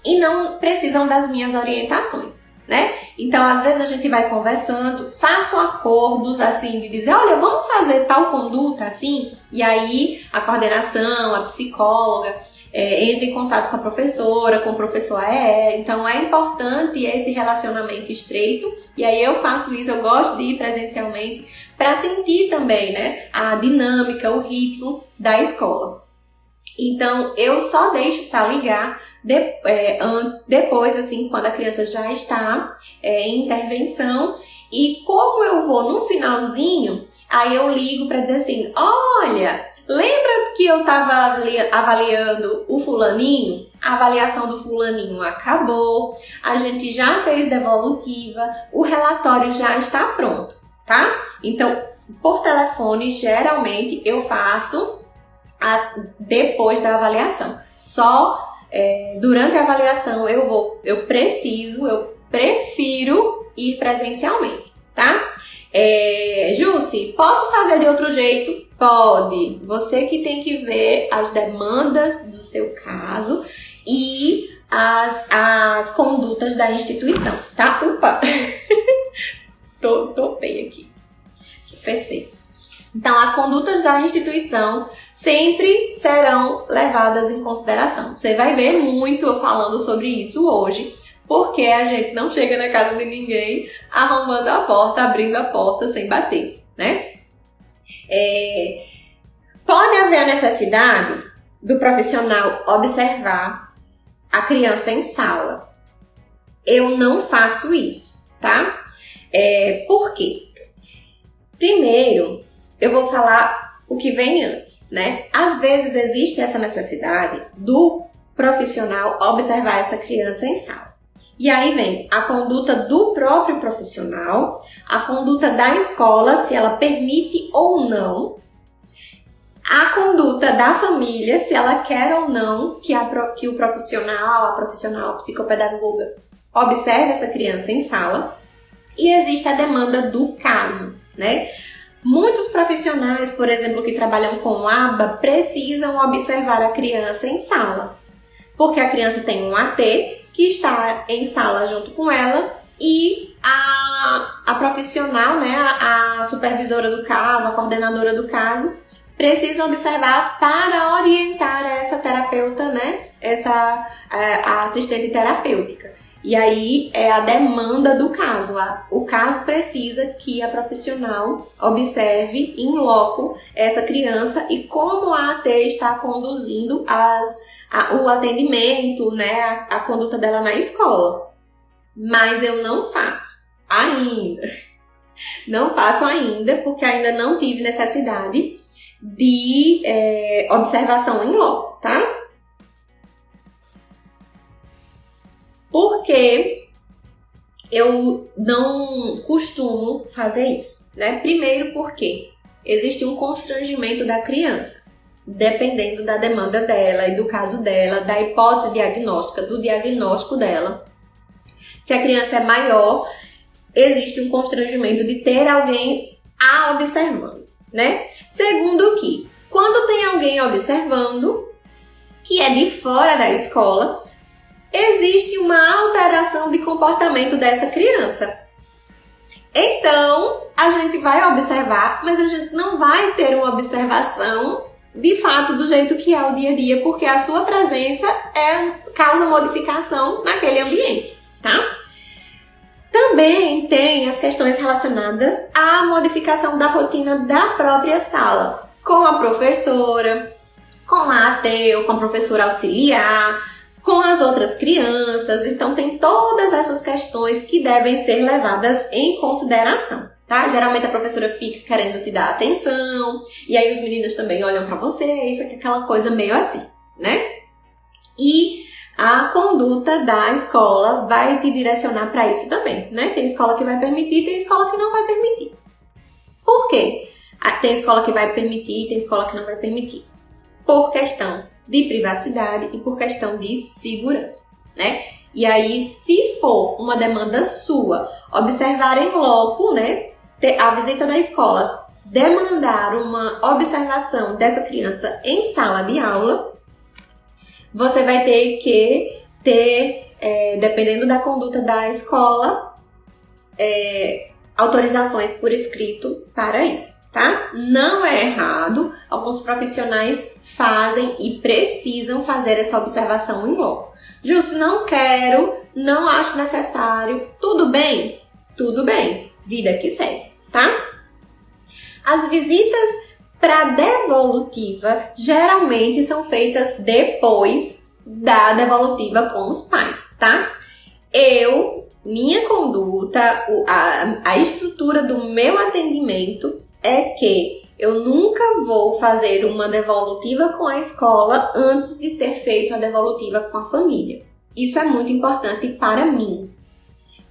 e não precisam das minhas orientações né? Então, às vezes a gente vai conversando, faço acordos assim de dizer, olha, vamos fazer tal conduta assim, e aí a coordenação, a psicóloga é, entra em contato com a professora, com o professor é, então é importante esse relacionamento estreito, e aí eu faço isso, eu gosto de ir presencialmente para sentir também, né, a dinâmica, o ritmo da escola. Então, eu só deixo para ligar de, é, depois, assim, quando a criança já está é, em intervenção. E como eu vou no finalzinho, aí eu ligo para dizer assim: olha, lembra que eu estava avaliando o fulaninho? A avaliação do fulaninho acabou, a gente já fez devolutiva, o relatório já está pronto, tá? Então, por telefone, geralmente eu faço as, depois da avaliação. Só é, durante a avaliação eu vou, eu preciso, eu prefiro ir presencialmente, tá? É, posso fazer de outro jeito? Pode. Você que tem que ver as demandas do seu caso e as, as condutas da instituição, tá? Opa! tô, topei aqui. Pensei. Então, as condutas da instituição sempre serão levadas em consideração. Você vai ver muito eu falando sobre isso hoje, porque a gente não chega na casa de ninguém arrombando a porta, abrindo a porta sem bater, né? É... Pode haver a necessidade do profissional observar a criança em sala. Eu não faço isso, tá? É, por quê? Primeiro, eu vou falar o que vem antes, né? Às vezes existe essa necessidade do profissional observar essa criança em sala. E aí vem a conduta do próprio profissional, a conduta da escola, se ela permite ou não, a conduta da família, se ela quer ou não que, a, que o profissional, a profissional psicopedagoga observe essa criança em sala, e existe a demanda do caso, né? Muitos profissionais, por exemplo, que trabalham com aba, precisam observar a criança em sala, porque a criança tem um AT que está em sala junto com ela e a, a profissional, né, a, supervisora do caso, a coordenadora do caso, precisa observar para orientar essa terapeuta, né, essa é, a assistente terapêutica. E aí é a demanda do caso. O caso precisa que a profissional observe em loco essa criança e como a AT está conduzindo as, a, o atendimento, né, a, a conduta dela na escola. Mas eu não faço ainda. Não faço ainda, porque ainda não tive necessidade de é, observação em loco, tá? Porque eu não costumo fazer isso, né? Primeiro porque existe um constrangimento da criança, dependendo da demanda dela e do caso dela, da hipótese diagnóstica, do diagnóstico dela. Se a criança é maior, existe um constrangimento de ter alguém a observando, né? Segundo que, quando tem alguém observando, que é de fora da escola, existe uma alteração de comportamento dessa criança. Então, a gente vai observar, mas a gente não vai ter uma observação de fato do jeito que é o dia a dia, porque a sua presença é causa modificação naquele ambiente, tá? Também tem as questões relacionadas à modificação da rotina da própria sala, com a professora, com a AT ou com a professora auxiliar, com as outras crianças. Então, tem todas essas questões que devem ser levadas em consideração. Tá? Geralmente a professora fica querendo te dar atenção, e aí os meninos também olham para você e fica aquela coisa meio assim, né? E a conduta da escola vai te direcionar para isso também, né? Tem escola que vai permitir, tem escola que não vai permitir. Por quê? Ah, tem escola que vai permitir, tem escola que não vai permitir. Por questão de privacidade e por questão de segurança, né? E aí, se for uma demanda sua, observar em loco, né, a visita na escola, demandar uma observação dessa criança em sala de aula, você vai ter que ter, é, dependendo da conduta da escola, é, autorizações por escrito para isso, tá? Não é errado, alguns profissionais fazem e precisam fazer essa observação em loco. Justo, não quero, não acho necessário, tudo bem? Tudo bem, vida que segue, tá? As visitas para devolutiva geralmente são feitas depois da devolutiva com os pais, tá? Eu, minha conduta, a, a estrutura do meu atendimento é que eu nunca vou fazer uma devolutiva com a escola antes de ter feito a devolutiva com a família. Isso é muito importante para mim.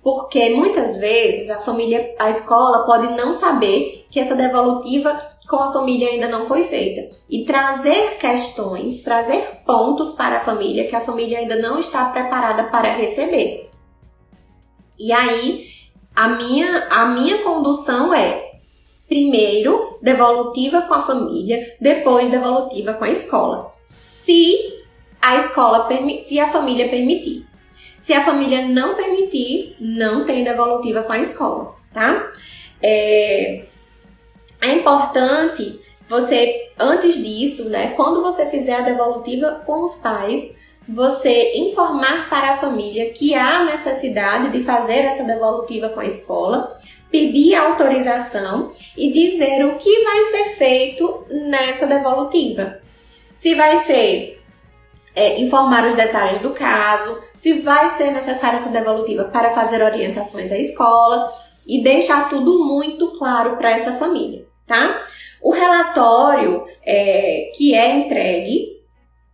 Porque muitas vezes a família, a escola pode não saber que essa devolutiva com a família ainda não foi feita. E trazer questões, trazer pontos para a família que a família ainda não está preparada para receber. E aí, a minha, a minha condução é Primeiro, devolutiva com a família, depois devolutiva com a escola. Se a escola se a família permitir. Se a família não permitir, não tem devolutiva com a escola, tá? É, é importante você, antes disso, né, quando você fizer a devolutiva com os pais, você informar para a família que há necessidade de fazer essa devolutiva com a escola pedir autorização e dizer o que vai ser feito nessa devolutiva. Se vai ser é, informar os detalhes do caso, se vai ser necessária essa devolutiva para fazer orientações à escola e deixar tudo muito claro para essa família, tá? O relatório é, que é entregue,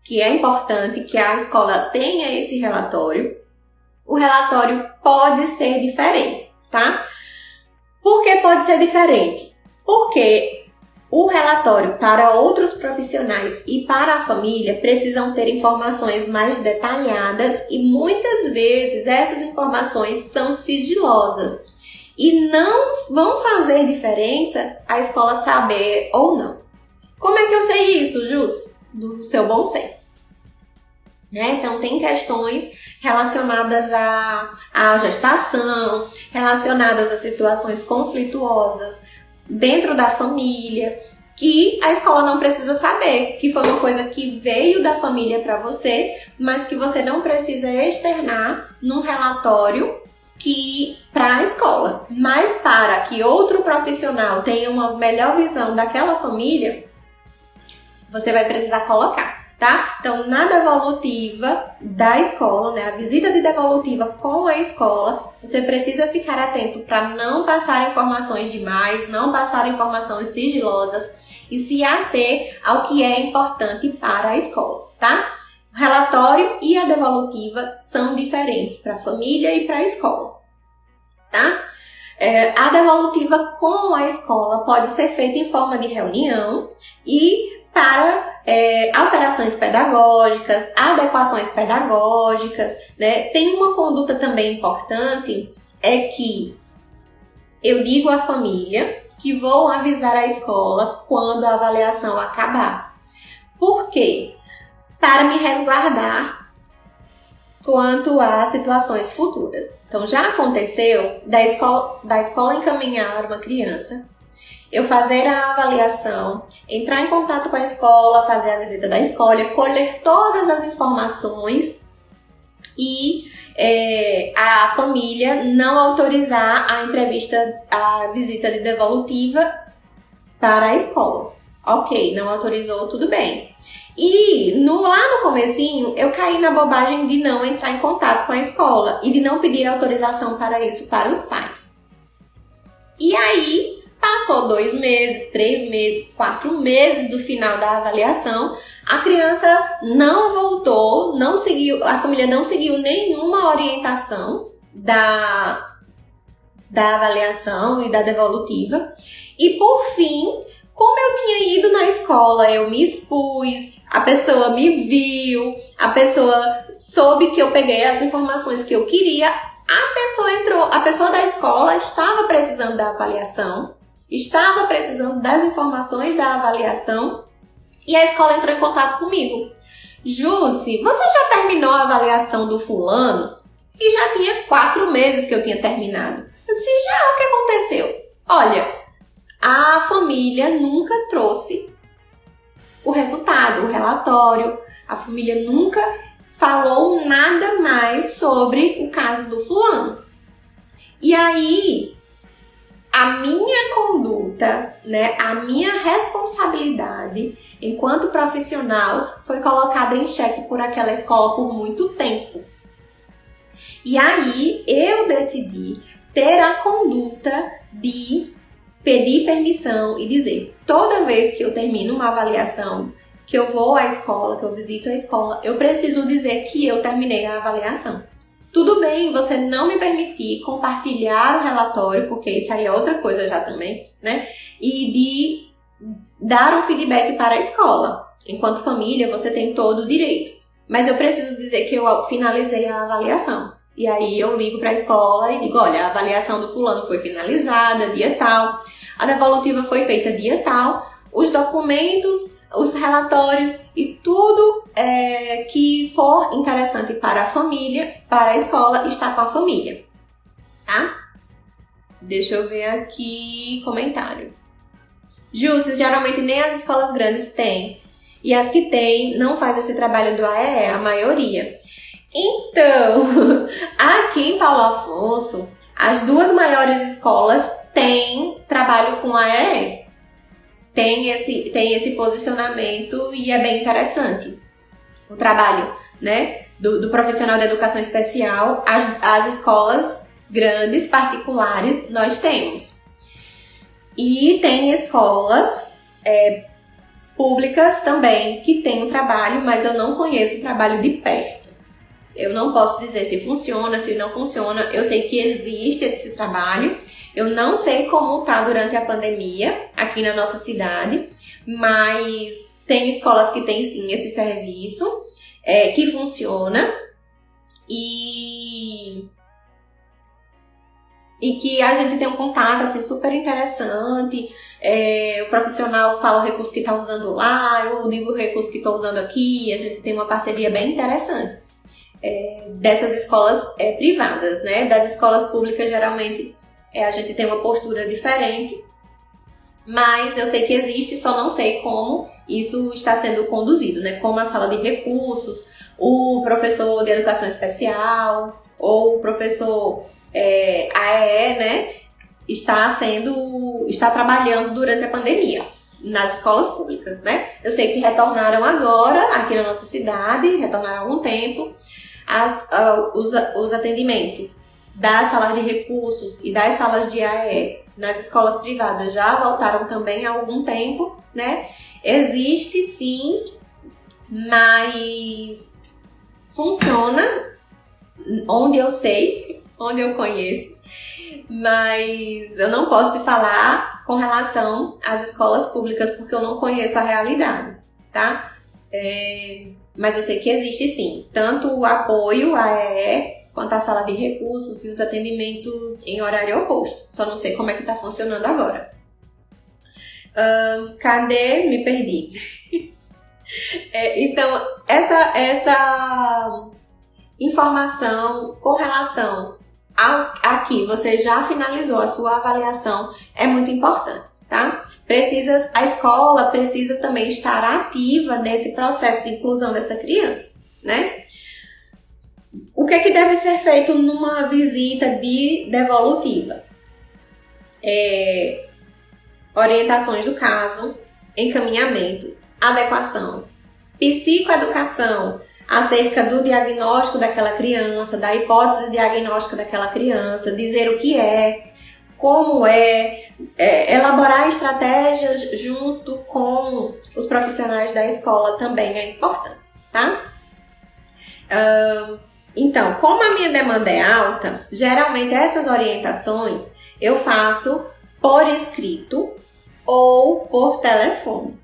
que é importante que a escola tenha esse relatório, o relatório pode ser diferente, tá? Por que pode ser diferente? Porque o relatório para outros profissionais e para a família precisam ter informações mais detalhadas e muitas vezes essas informações são sigilosas e não vão fazer diferença a escola saber ou não. Como é que eu sei isso, Jus? Do seu bom senso. Né? Então, tem questões relacionadas à, à gestação, relacionadas a situações conflituosas dentro da família, que a escola não precisa saber, que foi uma coisa que veio da família para você, mas que você não precisa externar num relatório que para a escola, mas para que outro profissional tenha uma melhor visão daquela família, você vai precisar colocar, tá? Então, na devolutiva da escola, né, a visita de devolutiva com a escola, você precisa ficar atento para não passar informações demais, não passar informações sigilosas e se ater ao que é importante para a escola, tá? O relatório e a devolutiva são diferentes para a família e para a escola, tá? É, a devolutiva com a escola pode ser feita em forma de reunião e para é, alterações pedagógicas, adequações pedagógicas, né? Tem uma conduta também importante, é que eu digo à família que vou avisar a escola quando a avaliação acabar. Por quê? Para me resguardar quanto a situações futuras. Então já aconteceu da escola, da escola encaminhar uma criança, eu fazer a avaliação, entrar em contato com a escola, fazer a visita da escola, colher todas as informações e é, a família não autorizar a entrevista, a visita de devolutiva para a escola. Ok, não autorizou, tudo bem. E no, lá no comecinho, eu caí na bobagem de não entrar em contato com a escola e de não pedir autorização para isso para os pais. E aí, passou dois meses, três meses, quatro meses do final da avaliação, a criança não voltou, não seguiu, a família não seguiu nenhuma orientação da, da avaliação e da devolutiva. E por fim, como eu tinha ido na escola, eu me expus, a pessoa me viu, a pessoa soube que eu peguei as informações que eu queria, a pessoa entrou, a pessoa da escola estava precisando da avaliação, estava precisando das informações da avaliação e a escola entrou em contato comigo. Jússi, você já terminou a avaliação do fulano? E já tinha quatro meses que eu tinha terminado. Eu disse, já, o que aconteceu? Olha, a família nunca trouxe o resultado, o relatório. A família nunca falou nada mais sobre o caso do fulano. E aí, a minha conduta, né, a minha responsabilidade enquanto profissional foi colocada em xeque por aquela escola por muito tempo. E aí eu decidi ter a conduta de pedir permissão e dizer: toda vez que eu termino uma avaliação, que eu vou à escola, que eu visito a escola, eu preciso dizer que eu terminei a avaliação. Tudo bem você não me permitir compartilhar o relatório, porque isso aí é outra coisa já também, né? E de dar um feedback para a escola. Enquanto família, você tem todo o direito. Mas eu preciso dizer que eu finalizei a avaliação. E aí eu ligo para a escola e digo: olha, a avaliação do fulano foi finalizada, dia tal, a devolutiva foi feita dia tal, os documentos os relatórios e tudo é, que for interessante para a família, para a escola, está com a família, tá? Deixa eu ver aqui comentário. Justus, geralmente nem as escolas grandes têm. E as que têm não faz esse trabalho do AEE, a maioria. Então, aqui em Paulo Afonso, as duas maiores escolas tem trabalho com AEE. Tem esse, tem esse posicionamento e é bem interessante. O trabalho né, do, do profissional da educação especial, as, as escolas grandes, particulares, nós temos. E tem escolas é, públicas também que têm o trabalho, mas eu não conheço o trabalho de perto. Eu não posso dizer se funciona, se não funciona. Eu sei que existe esse trabalho. Eu não sei como está durante a pandemia aqui na nossa cidade, mas tem escolas que têm sim esse serviço, é, que funciona. E e que a gente tem um contato assim super interessante. É, o profissional fala o recurso que está usando lá, eu digo o recurso que estou usando aqui, a gente tem uma parceria bem interessante. É, dessas escolas é, privadas, né? Das escolas públicas, geralmente, é, a gente tem uma postura diferente, mas eu sei que existe, só não sei como isso está sendo conduzido, né? Como a sala de recursos, o professor de educação especial, ou o professor é, né? está sendo, está trabalhando durante a pandemia nas escolas públicas, né? Eu sei que retornaram agora aqui na nossa cidade, retornaram há algum tempo, as, uh, os, os atendimentos das salas de recursos e das salas de AE nas escolas privadas já voltaram também há algum tempo, né? Existe sim, mas funciona onde eu sei, onde eu conheço, mas eu não posso te falar com relação às escolas públicas porque eu não conheço a realidade, tá? É, mas eu sei que existe sim, tanto o apoio EE quanto a sala de recursos e os atendimentos em horário oposto. Só não sei como é que tá funcionando agora. Cadê? Me perdi. é, então, essa, essa informação com relação aqui você já finalizou a sua avaliação é muito importante, tá? Precisa, a escola precisa também estar ativa nesse processo de inclusão dessa criança, né? O que é que deve ser feito numa visita de devolutiva? É, orientações do caso, encaminhamentos, adequação, psicoeducação, acerca do diagnóstico daquela criança, da hipótese diagnóstica daquela criança, dizer o que é, como é, é elaborar estratégias junto com os profissionais da escola também é importante, tá? Uh, então, como a minha demanda é alta, geralmente essas orientações eu faço por escrito ou por telefone.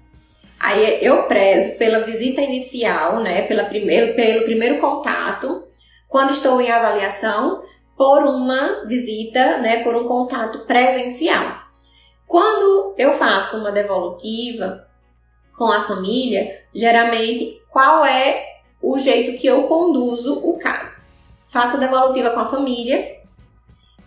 Aí eu prezo pela visita inicial, né, pela primeiro, pelo primeiro contato, quando estou em avaliação, por uma visita, né, por um contato presencial. Quando eu faço uma devolutiva com a família, geralmente qual é o jeito que eu conduzo o caso? Faço devolutiva com a família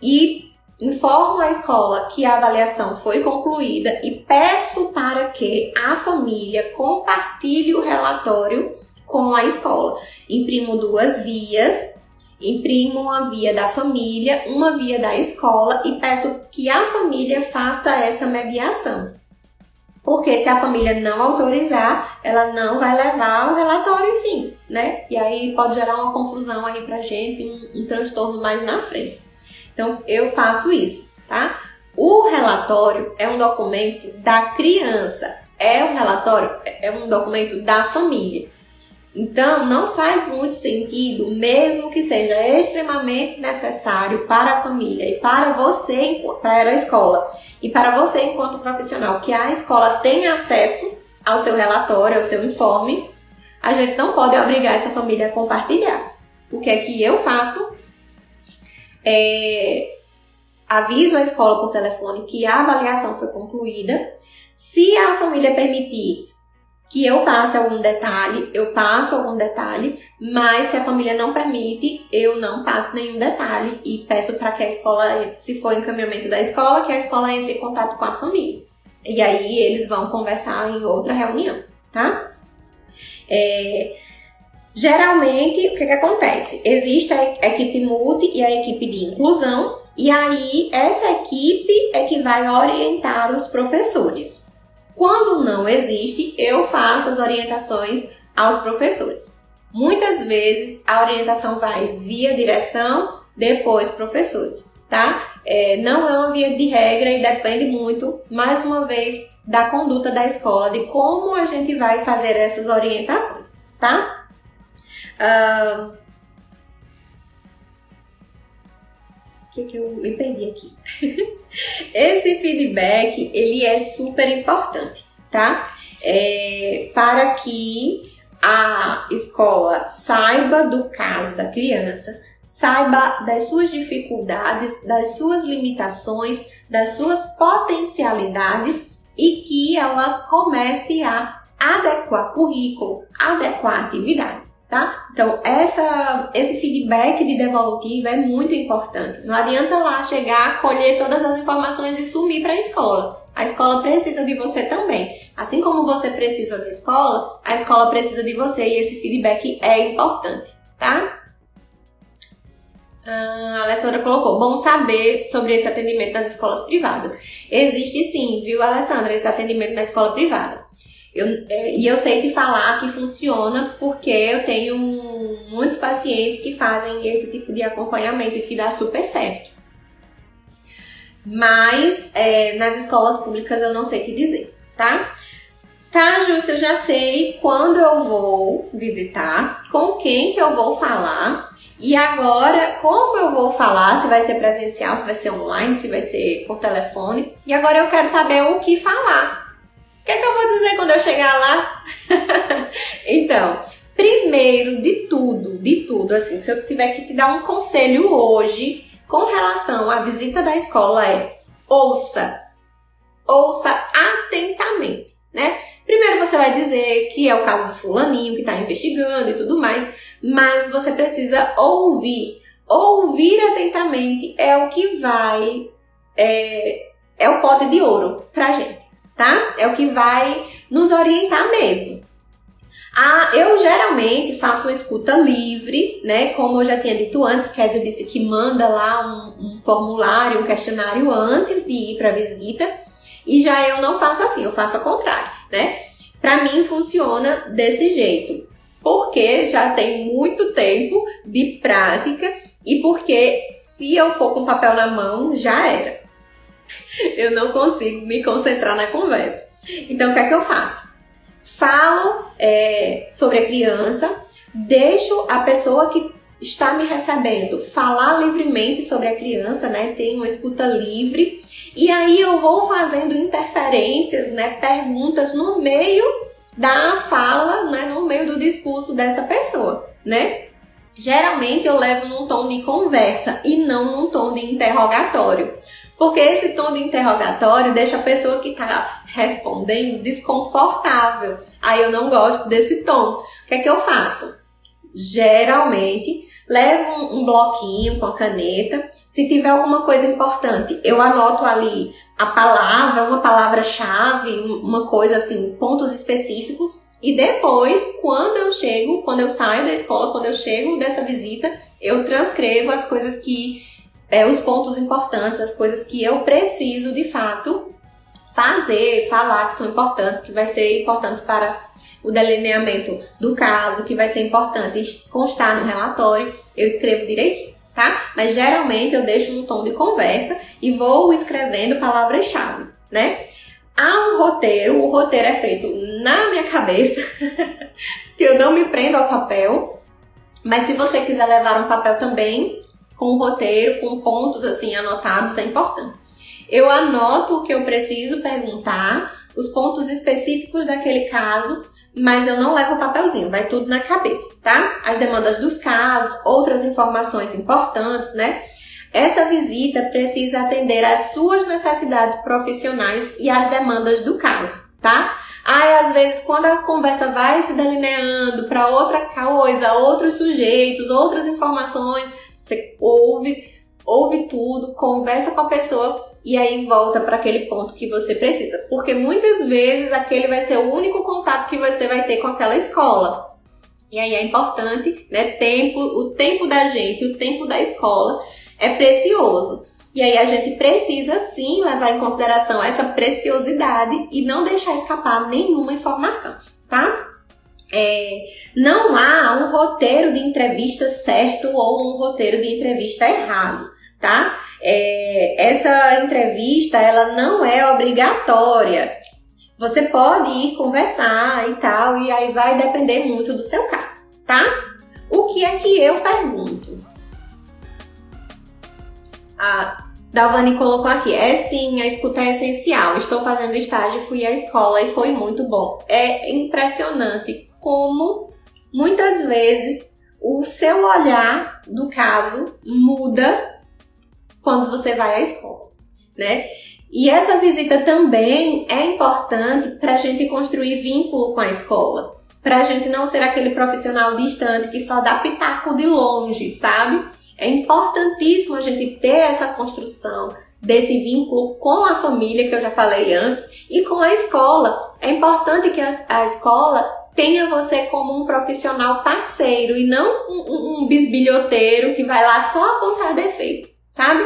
e Informo a escola que a avaliação foi concluída e peço para que a família compartilhe o relatório com a escola. Imprimo duas vias, imprimo uma via da família, uma via da escola e peço que a família faça essa mediação. Porque se a família não autorizar, ela não vai levar o relatório, enfim, né? E aí pode gerar uma confusão aí pra gente, um, um transtorno mais na frente. Então, eu faço isso, tá? O relatório é um documento da criança, é um relatório, é um documento da família. Então, não faz muito sentido, mesmo que seja extremamente necessário para a família e para você, para a escola, e para você, enquanto profissional, que a escola tenha acesso ao seu relatório, ao seu informe, a gente não pode obrigar essa família a compartilhar. O que é que eu faço? é, aviso a escola por telefone que a avaliação foi concluída. Se a família permitir que eu passe algum detalhe, eu passo algum detalhe, mas se a família não permite, eu não passo nenhum detalhe e peço para que a escola, se for encaminhamento da escola, que a escola entre em contato com a família. E aí eles vão conversar em outra reunião, tá? É, Geralmente, o que, que acontece? Existe a equipe multi e a equipe de inclusão. E aí, essa equipe é que vai orientar os professores. Quando não existe, eu faço as orientações aos professores. Muitas vezes a orientação vai via direção, depois professores, tá? É, não é uma via de regra e depende muito, mais uma vez, da conduta da escola, de como a gente vai fazer essas orientações, tá? Uh... que, que eu me perdi aqui? Esse feedback, ele é super importante, tá? É, para que a escola saiba do caso da criança, saiba das suas dificuldades, das suas limitações, das suas potencialidades e que ela comece a adequar currículo, adequar atividade, tá? Então, essa, esse feedback de devolutivo é muito importante. Não adianta lá chegar, colher todas as informações e sumir para a escola. A escola precisa de você também. Assim como você precisa da escola, a escola precisa de você e esse feedback é importante, tá? Ah, a Alessandra colocou, bom saber sobre esse atendimento nas escolas privadas. Existe sim, viu, Alessandra, esse atendimento na escola privada. Eu, é, e eu sei te falar que funciona porque eu tenho muitos pacientes que fazem esse tipo de acompanhamento e que dá super certo. Mas é, nas escolas públicas eu não sei te dizer, tá? Tá, Júcio, eu já sei quando eu vou visitar, com quem que eu vou falar. E agora, como eu vou falar, se vai ser presencial, se vai ser online, se vai ser por telefone. E agora eu quero saber o que falar. Que, é que eu vou dizer quando eu chegar lá? então, primeiro de tudo, de tudo, assim, se eu tiver que te dar um conselho hoje, com relação à visita da escola é ouça. Ouça atentamente, né? Primeiro você vai dizer que é o caso do fulaninho que está investigando e tudo mais, mas você precisa ouvir. Ouvir atentamente é o que vai. É, é o pote de ouro pra gente, tá? É o que vai nos orientar mesmo. Ah, eu geralmente faço uma escuta livre, né? Como eu já tinha dito antes, Kézia disse que manda lá um, um formulário, um questionário antes de ir para a visita. E já eu não faço assim, eu faço ao contrário, né? Para mim funciona desse jeito, porque já tem muito tempo de prática e porque se eu for com papel na mão, já era. Eu não consigo me concentrar na conversa. Então, o que é que eu faço? falo é, sobre a criança, deixo a pessoa que está me recebendo falar livremente sobre a criança, né? Tem uma escuta livre. E aí eu vou fazendo interferências, né? Perguntas no meio da fala, né? No meio do discurso dessa pessoa, né? Geralmente eu levo num tom de conversa e não num tom de interrogatório. Porque esse tom de interrogatório deixa a pessoa que está respondendo desconfortável. Aí eu não gosto desse tom. O que é que eu faço? Geralmente, levo um, um bloquinho com a caneta. Se tiver alguma coisa importante, eu anoto ali a palavra, uma palavra-chave, uma coisa assim, pontos específicos. E depois, quando eu chego, quando eu saio da escola, quando eu chego dessa visita, eu transcrevo as coisas que é, os pontos importantes, as coisas que eu preciso de fato fazer, falar que são importantes, que vai ser importantes para o delineamento do caso, que vai ser importante constar no relatório, eu escrevo direitinho, tá? Mas geralmente eu deixo no tom de conversa e vou escrevendo palavras-chave, né? Há um roteiro, o roteiro é feito na minha cabeça, que eu não me prendo ao papel, mas se você quiser levar um papel também, com o roteiro, com pontos assim anotados, é importante. Eu anoto o que eu preciso perguntar, os pontos específicos daquele caso, mas eu não levo o papelzinho, vai tudo na cabeça, tá? As demandas dos casos, outras informações importantes, né? Essa visita precisa atender às suas necessidades profissionais e às demandas do caso, tá? Aí, às vezes, quando a conversa vai se delineando para outra coisa, outros sujeitos, outras informações, você ouve, ouve tudo, conversa com a pessoa e aí volta para aquele ponto que você precisa. Porque muitas vezes aquele vai ser o único contato que você vai ter com aquela escola. E aí é importante, né? Tempo, o tempo da gente, o tempo da escola é precioso. E aí a gente precisa sim levar em consideração essa preciosidade e não deixar escapar nenhuma informação, tá? É, não há um roteiro de entrevista certo ou um roteiro de entrevista errado, tá? É, essa entrevista ela não é obrigatória. Você pode ir conversar e tal, e aí vai depender muito do seu caso, tá? O que é que eu pergunto? A Dalvani colocou aqui: é sim, a escuta é essencial. Estou fazendo estágio, fui à escola e foi muito bom. É impressionante como muitas vezes o seu olhar do caso muda quando você vai à escola, né? E essa visita também é importante para a gente construir vínculo com a escola, para a gente não ser aquele profissional distante que só dá pitaco de longe, sabe? É importantíssimo a gente ter essa construção desse vínculo com a família que eu já falei antes e com a escola. É importante que a, a escola tenha você como um profissional parceiro e não um, um, bisbilhoteiro que vai lá só apontar defeito, sabe?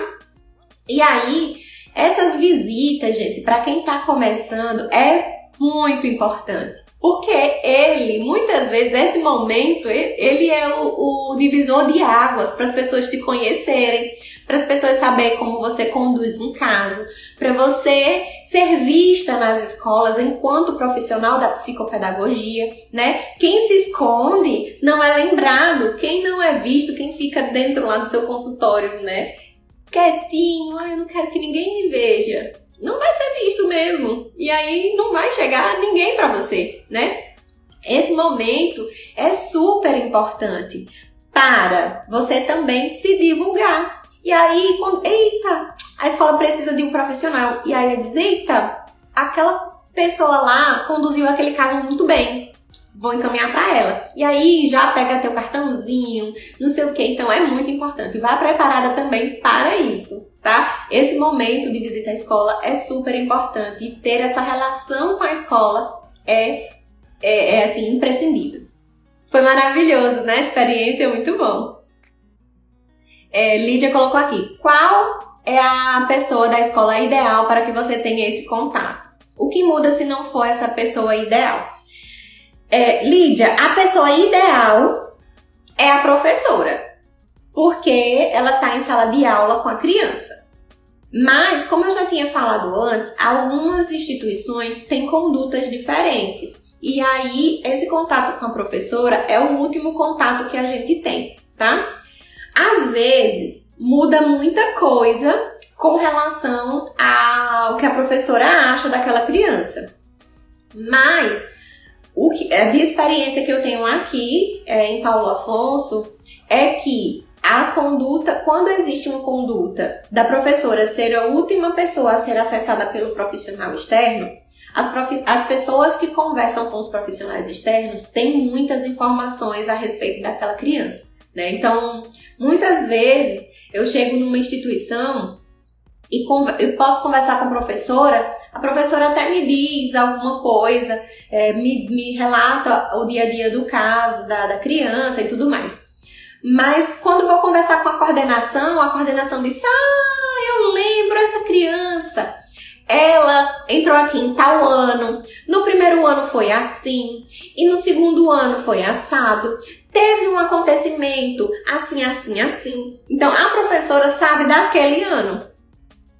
E aí, essas visitas, gente, para quem está começando, é muito importante. Porque ele, muitas vezes, esse momento, ele é o, o divisor de águas para as pessoas te conhecerem, para as pessoas saberem como você conduz um caso, para você ser vista nas escolas enquanto profissional da psicopedagogia, né? Quem se esconde não é lembrado, quem não é visto, quem fica dentro lá do seu consultório, né? Quietinho, ah, eu não quero que ninguém me veja não vai ser visto mesmo. E aí não vai chegar ninguém para você, né? Esse momento é super importante para você também se divulgar. E aí, quando, eita, a escola precisa de um profissional. E aí diz, eita, aquela pessoa lá conduziu aquele caso muito bem. Vou encaminhar para ela. E aí já pega teu cartãozinho, não sei o que. Então é muito importante. Vá preparada também para isso tá? Esse momento de visita à escola é super importante e ter essa relação com a escola é, é, é assim, imprescindível. Foi maravilhoso, né? Experiência é muito bom. É, Lídia colocou aqui: qual é a pessoa da escola ideal para que você tenha esse contato? O que muda se não for essa pessoa ideal? É, Lídia, a pessoa ideal é a professora porque ela está em sala de aula com a criança. Mas, como eu já tinha falado antes, algumas instituições têm condutas diferentes. E aí, esse contato com a professora é o último contato que a gente tem, tá? Às vezes, muda muita coisa com relação ao que a professora acha daquela criança. Mas, o que, a experiência que eu tenho aqui é, em Paulo Afonso é que a conduta, quando existe uma conduta da professora ser a última pessoa a ser acessada pelo profissional externo, as, as pessoas que conversam com os profissionais externos têm muitas informações a respeito daquela criança. Né? Então, muitas vezes eu chego numa instituição e eu posso conversar com a professora, a professora até me diz alguma coisa, é, me, me relata o dia a dia do caso, da, da criança e tudo mais. Mas quando vou conversar com a coordenação, a coordenação diz: Ah, eu lembro essa criança. Ela entrou aqui em tal ano. No primeiro ano foi assim. E no segundo ano foi assado. Teve um acontecimento assim, assim, assim. Então a professora sabe daquele ano.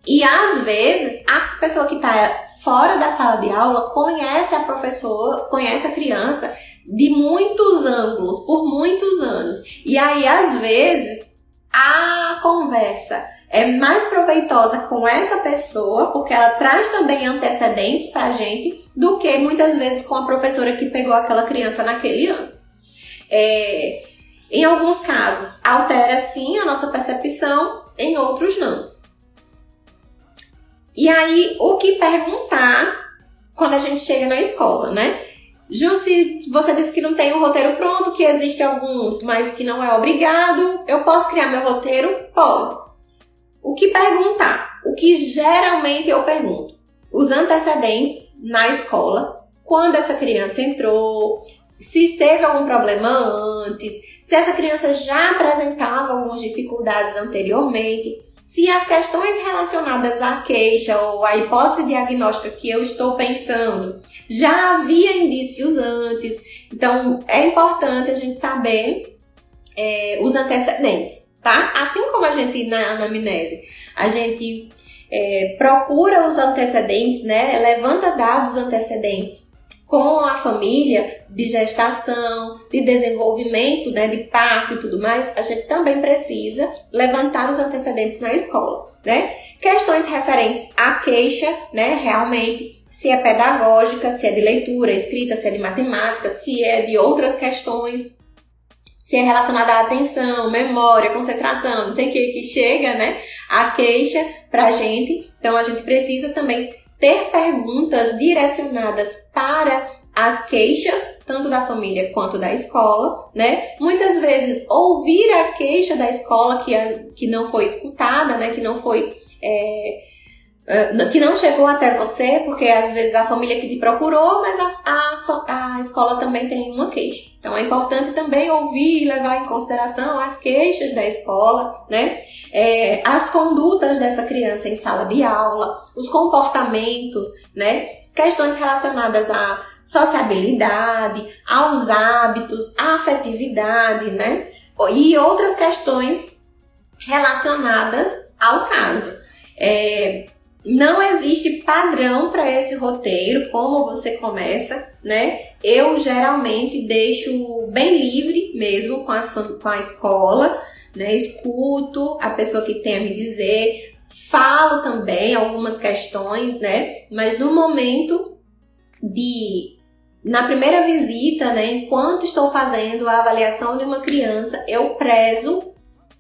E às vezes a pessoa que está fora da sala de aula conhece a professora, conhece a criança de muitos ângulos, por muitos anos. E aí, às vezes, a conversa é mais proveitosa com essa pessoa, porque ela traz também antecedentes pra gente, do que muitas vezes com a professora que pegou aquela criança naquele ano. É, em alguns casos, altera sim a nossa percepção, em outros não. E aí, o que perguntar quando a gente chega na escola, né? Ju, se você disse que não tem um roteiro pronto, que existe alguns, mas que não é obrigado, eu posso criar meu roteiro? Pode. O que perguntar? O que geralmente eu pergunto? Os antecedentes na escola, quando essa criança entrou, se teve algum problema antes, se essa criança já apresentava algumas dificuldades anteriormente, se as questões relacionadas à queixa ou à hipótese diagnóstica que eu estou pensando já havia indícios antes. Então, é importante a gente saber é, os antecedentes, tá? Assim como a gente na anamnese, a gente é, procura os antecedentes, né? Levanta dados antecedentes com a família de gestação, de desenvolvimento, né, de parto e tudo mais, a gente também precisa levantar os antecedentes na escola, né? Questões referentes à queixa, né, realmente, se é pedagógica, se é de leitura, escrita, se é de matemática, se é de outras questões, se é relacionada à atenção, memória, concentração, não sei o que, que chega, né, a queixa pra gente. Então a gente precisa também ter perguntas direcionadas para as queixas, tanto da família quanto da escola, né? Muitas vezes ouvir a queixa da escola que, as, que não foi escutada, né? Que não foi. É, que não chegou até você, porque às vezes a família que te procurou, mas a, a, a escola também tem uma queixa. Então é importante também ouvir e levar em consideração as queixas da escola, né? É, as condutas dessa criança em sala de aula, os comportamentos, né? Questões relacionadas à sociabilidade, aos hábitos, à afetividade, né? E outras questões relacionadas ao caso. É, não existe padrão para esse roteiro, como você começa, né? Eu geralmente deixo bem livre mesmo com, as, com a escola, né? Escuto a pessoa que tem a me dizer, falo também algumas questões, né? Mas no momento de na primeira visita, né, enquanto estou fazendo a avaliação de uma criança, eu prezo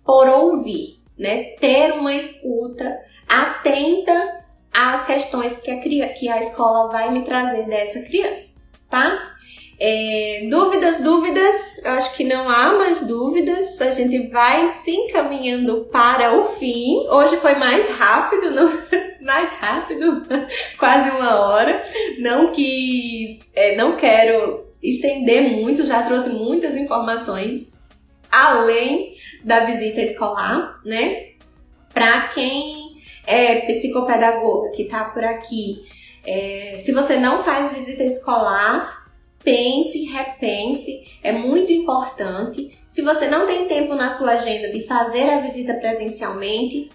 por ouvir, né? Ter uma escuta atenta às questões que a, que a escola vai me trazer dessa criança, tá? É, dúvidas, dúvidas, eu acho que não há mais dúvidas, a gente vai se encaminhando para o fim. Hoje foi mais rápido, não, mais rápido, quase uma hora. Não quis, é, não quero estender muito, já trouxe muitas informações além da visita escolar, né? Para quem é psicopedagoga que tá por aqui, é, se você não faz visita escolar, pense, repense, é muito importante. Se você não tem tempo na sua agenda de fazer a visita presencialmente,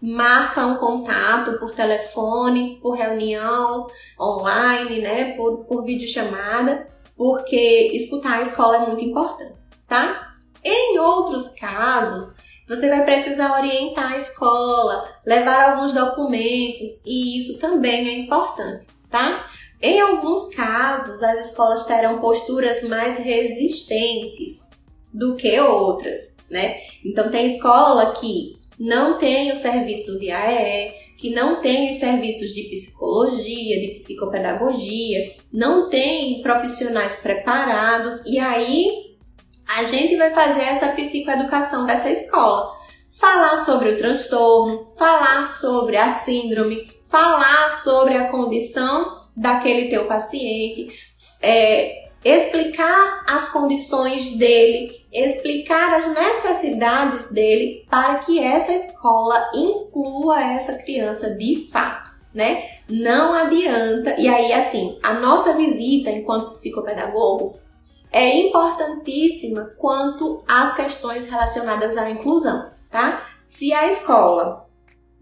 marca um contato por telefone, por reunião online, né, por, por videochamada, porque escutar a escola é muito importante, tá? Em outros casos, você vai precisar orientar a escola, levar alguns documentos e isso também é importante, tá? Em alguns casos, as escolas terão posturas mais resistentes do que outras, né? Então tem escola que não tem o serviço de AE, que não tem os serviços de psicologia, de psicopedagogia, não tem profissionais preparados e aí a gente vai fazer essa psicoeducação dessa escola. Falar sobre o transtorno, falar sobre a síndrome, falar sobre a condição daquele teu paciente, é, explicar as condições dele, explicar as necessidades dele para que essa escola inclua essa criança de fato, né? Não adianta. E aí, assim, a nossa visita enquanto psicopedagogos é importantíssima quanto às questões relacionadas à inclusão, tá? Se a escola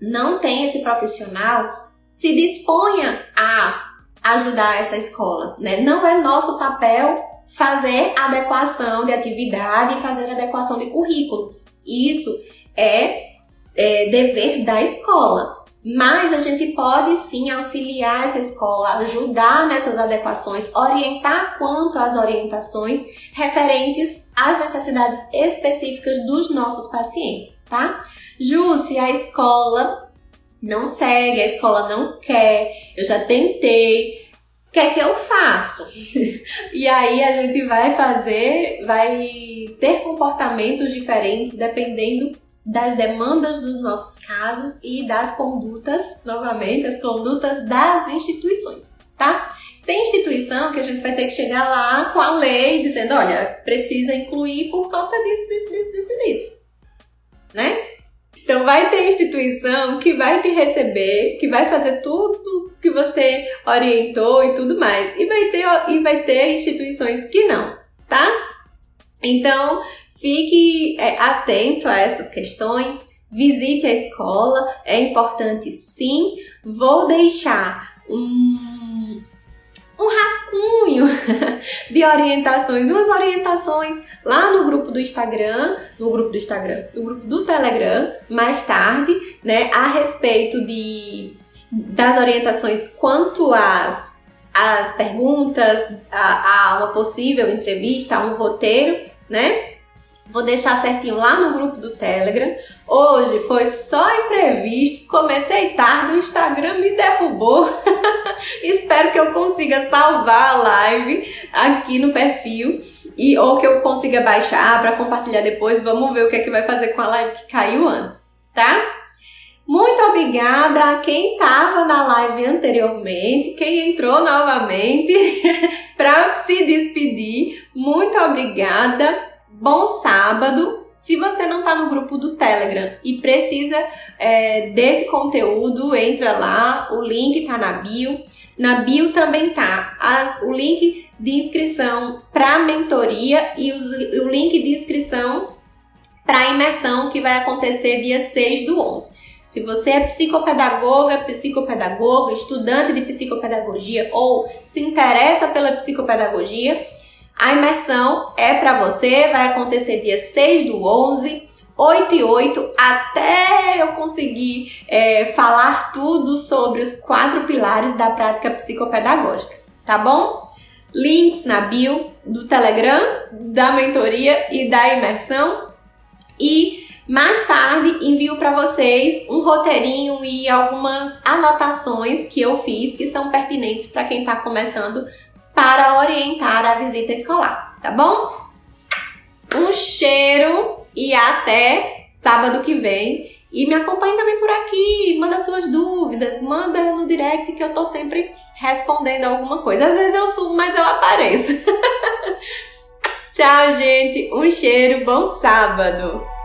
não tem esse profissional, se disponha a ajudar essa escola, né? Não é nosso papel fazer adequação de atividade fazer adequação de currículo. Isso é, é dever da escola. Mas a gente pode sim auxiliar essa escola, ajudar nessas adequações, orientar quanto às orientações referentes às necessidades específicas dos nossos pacientes, tá? Ju, se a escola não segue, a escola não quer, eu já tentei, o que é que eu faço? e aí a gente vai fazer, vai ter comportamentos diferentes dependendo das demandas dos nossos casos e das condutas, novamente, as condutas das instituições, tá? Tem instituição que a gente vai ter que chegar lá com a lei dizendo, olha, precisa incluir por conta disso, disso, disso, disso, disso, né? Então vai ter instituição que vai te receber, que vai fazer tudo que você orientou e tudo mais. E vai ter, e vai ter instituições que não, tá? Então fique é, atento a essas questões. Visite a escola, é importante sim. Vou deixar um, um rascunho de orientações, umas orientações lá no grupo do Instagram, no grupo do Instagram, no grupo do Telegram, mais tarde, né, a respeito de das orientações quanto às as perguntas, a, a uma possível entrevista, a um roteiro, né? Vou deixar certinho lá no grupo do Telegram. Hoje foi só imprevisto, comecei tarde, o Instagram me derrubou. Espero que eu consiga salvar a live aqui no perfil e ou que eu consiga baixar para compartilhar depois. Vamos ver o que é que vai fazer com a live que caiu antes, tá? Muito obrigada a quem estava na live anteriormente, quem entrou novamente para se despedir. Muito obrigada. Bom sábado. Se você não está no grupo do Telegram e precisa é, desse conteúdo, entra lá, o link está na bio. Na bio também tá as, o link de inscrição para mentoria e os, o link de inscrição para imersão que vai acontecer dia 6 do 11. Se você é psicopedagoga, psicopedagoga, estudante de psicopedagogia ou se interessa pela psicopedagogia, a imersão é para você, vai acontecer dia 6 do 11, 8 e 8, até eu conseguir é, falar tudo sobre os quatro pilares da prática psicopedagógica, tá bom? Links na bio do Telegram, da mentoria e da imersão. E mais tarde envio para vocês um roteirinho e algumas anotações que eu fiz que são pertinentes para quem está começando para orientar a visita escolar, tá bom? Um cheiro e até sábado que vem. E me acompanhe também por aqui, manda suas dúvidas, manda no direct que eu tô sempre respondendo alguma coisa. Às vezes eu subo, mas eu apareço. Tchau, gente. Um cheiro, bom sábado.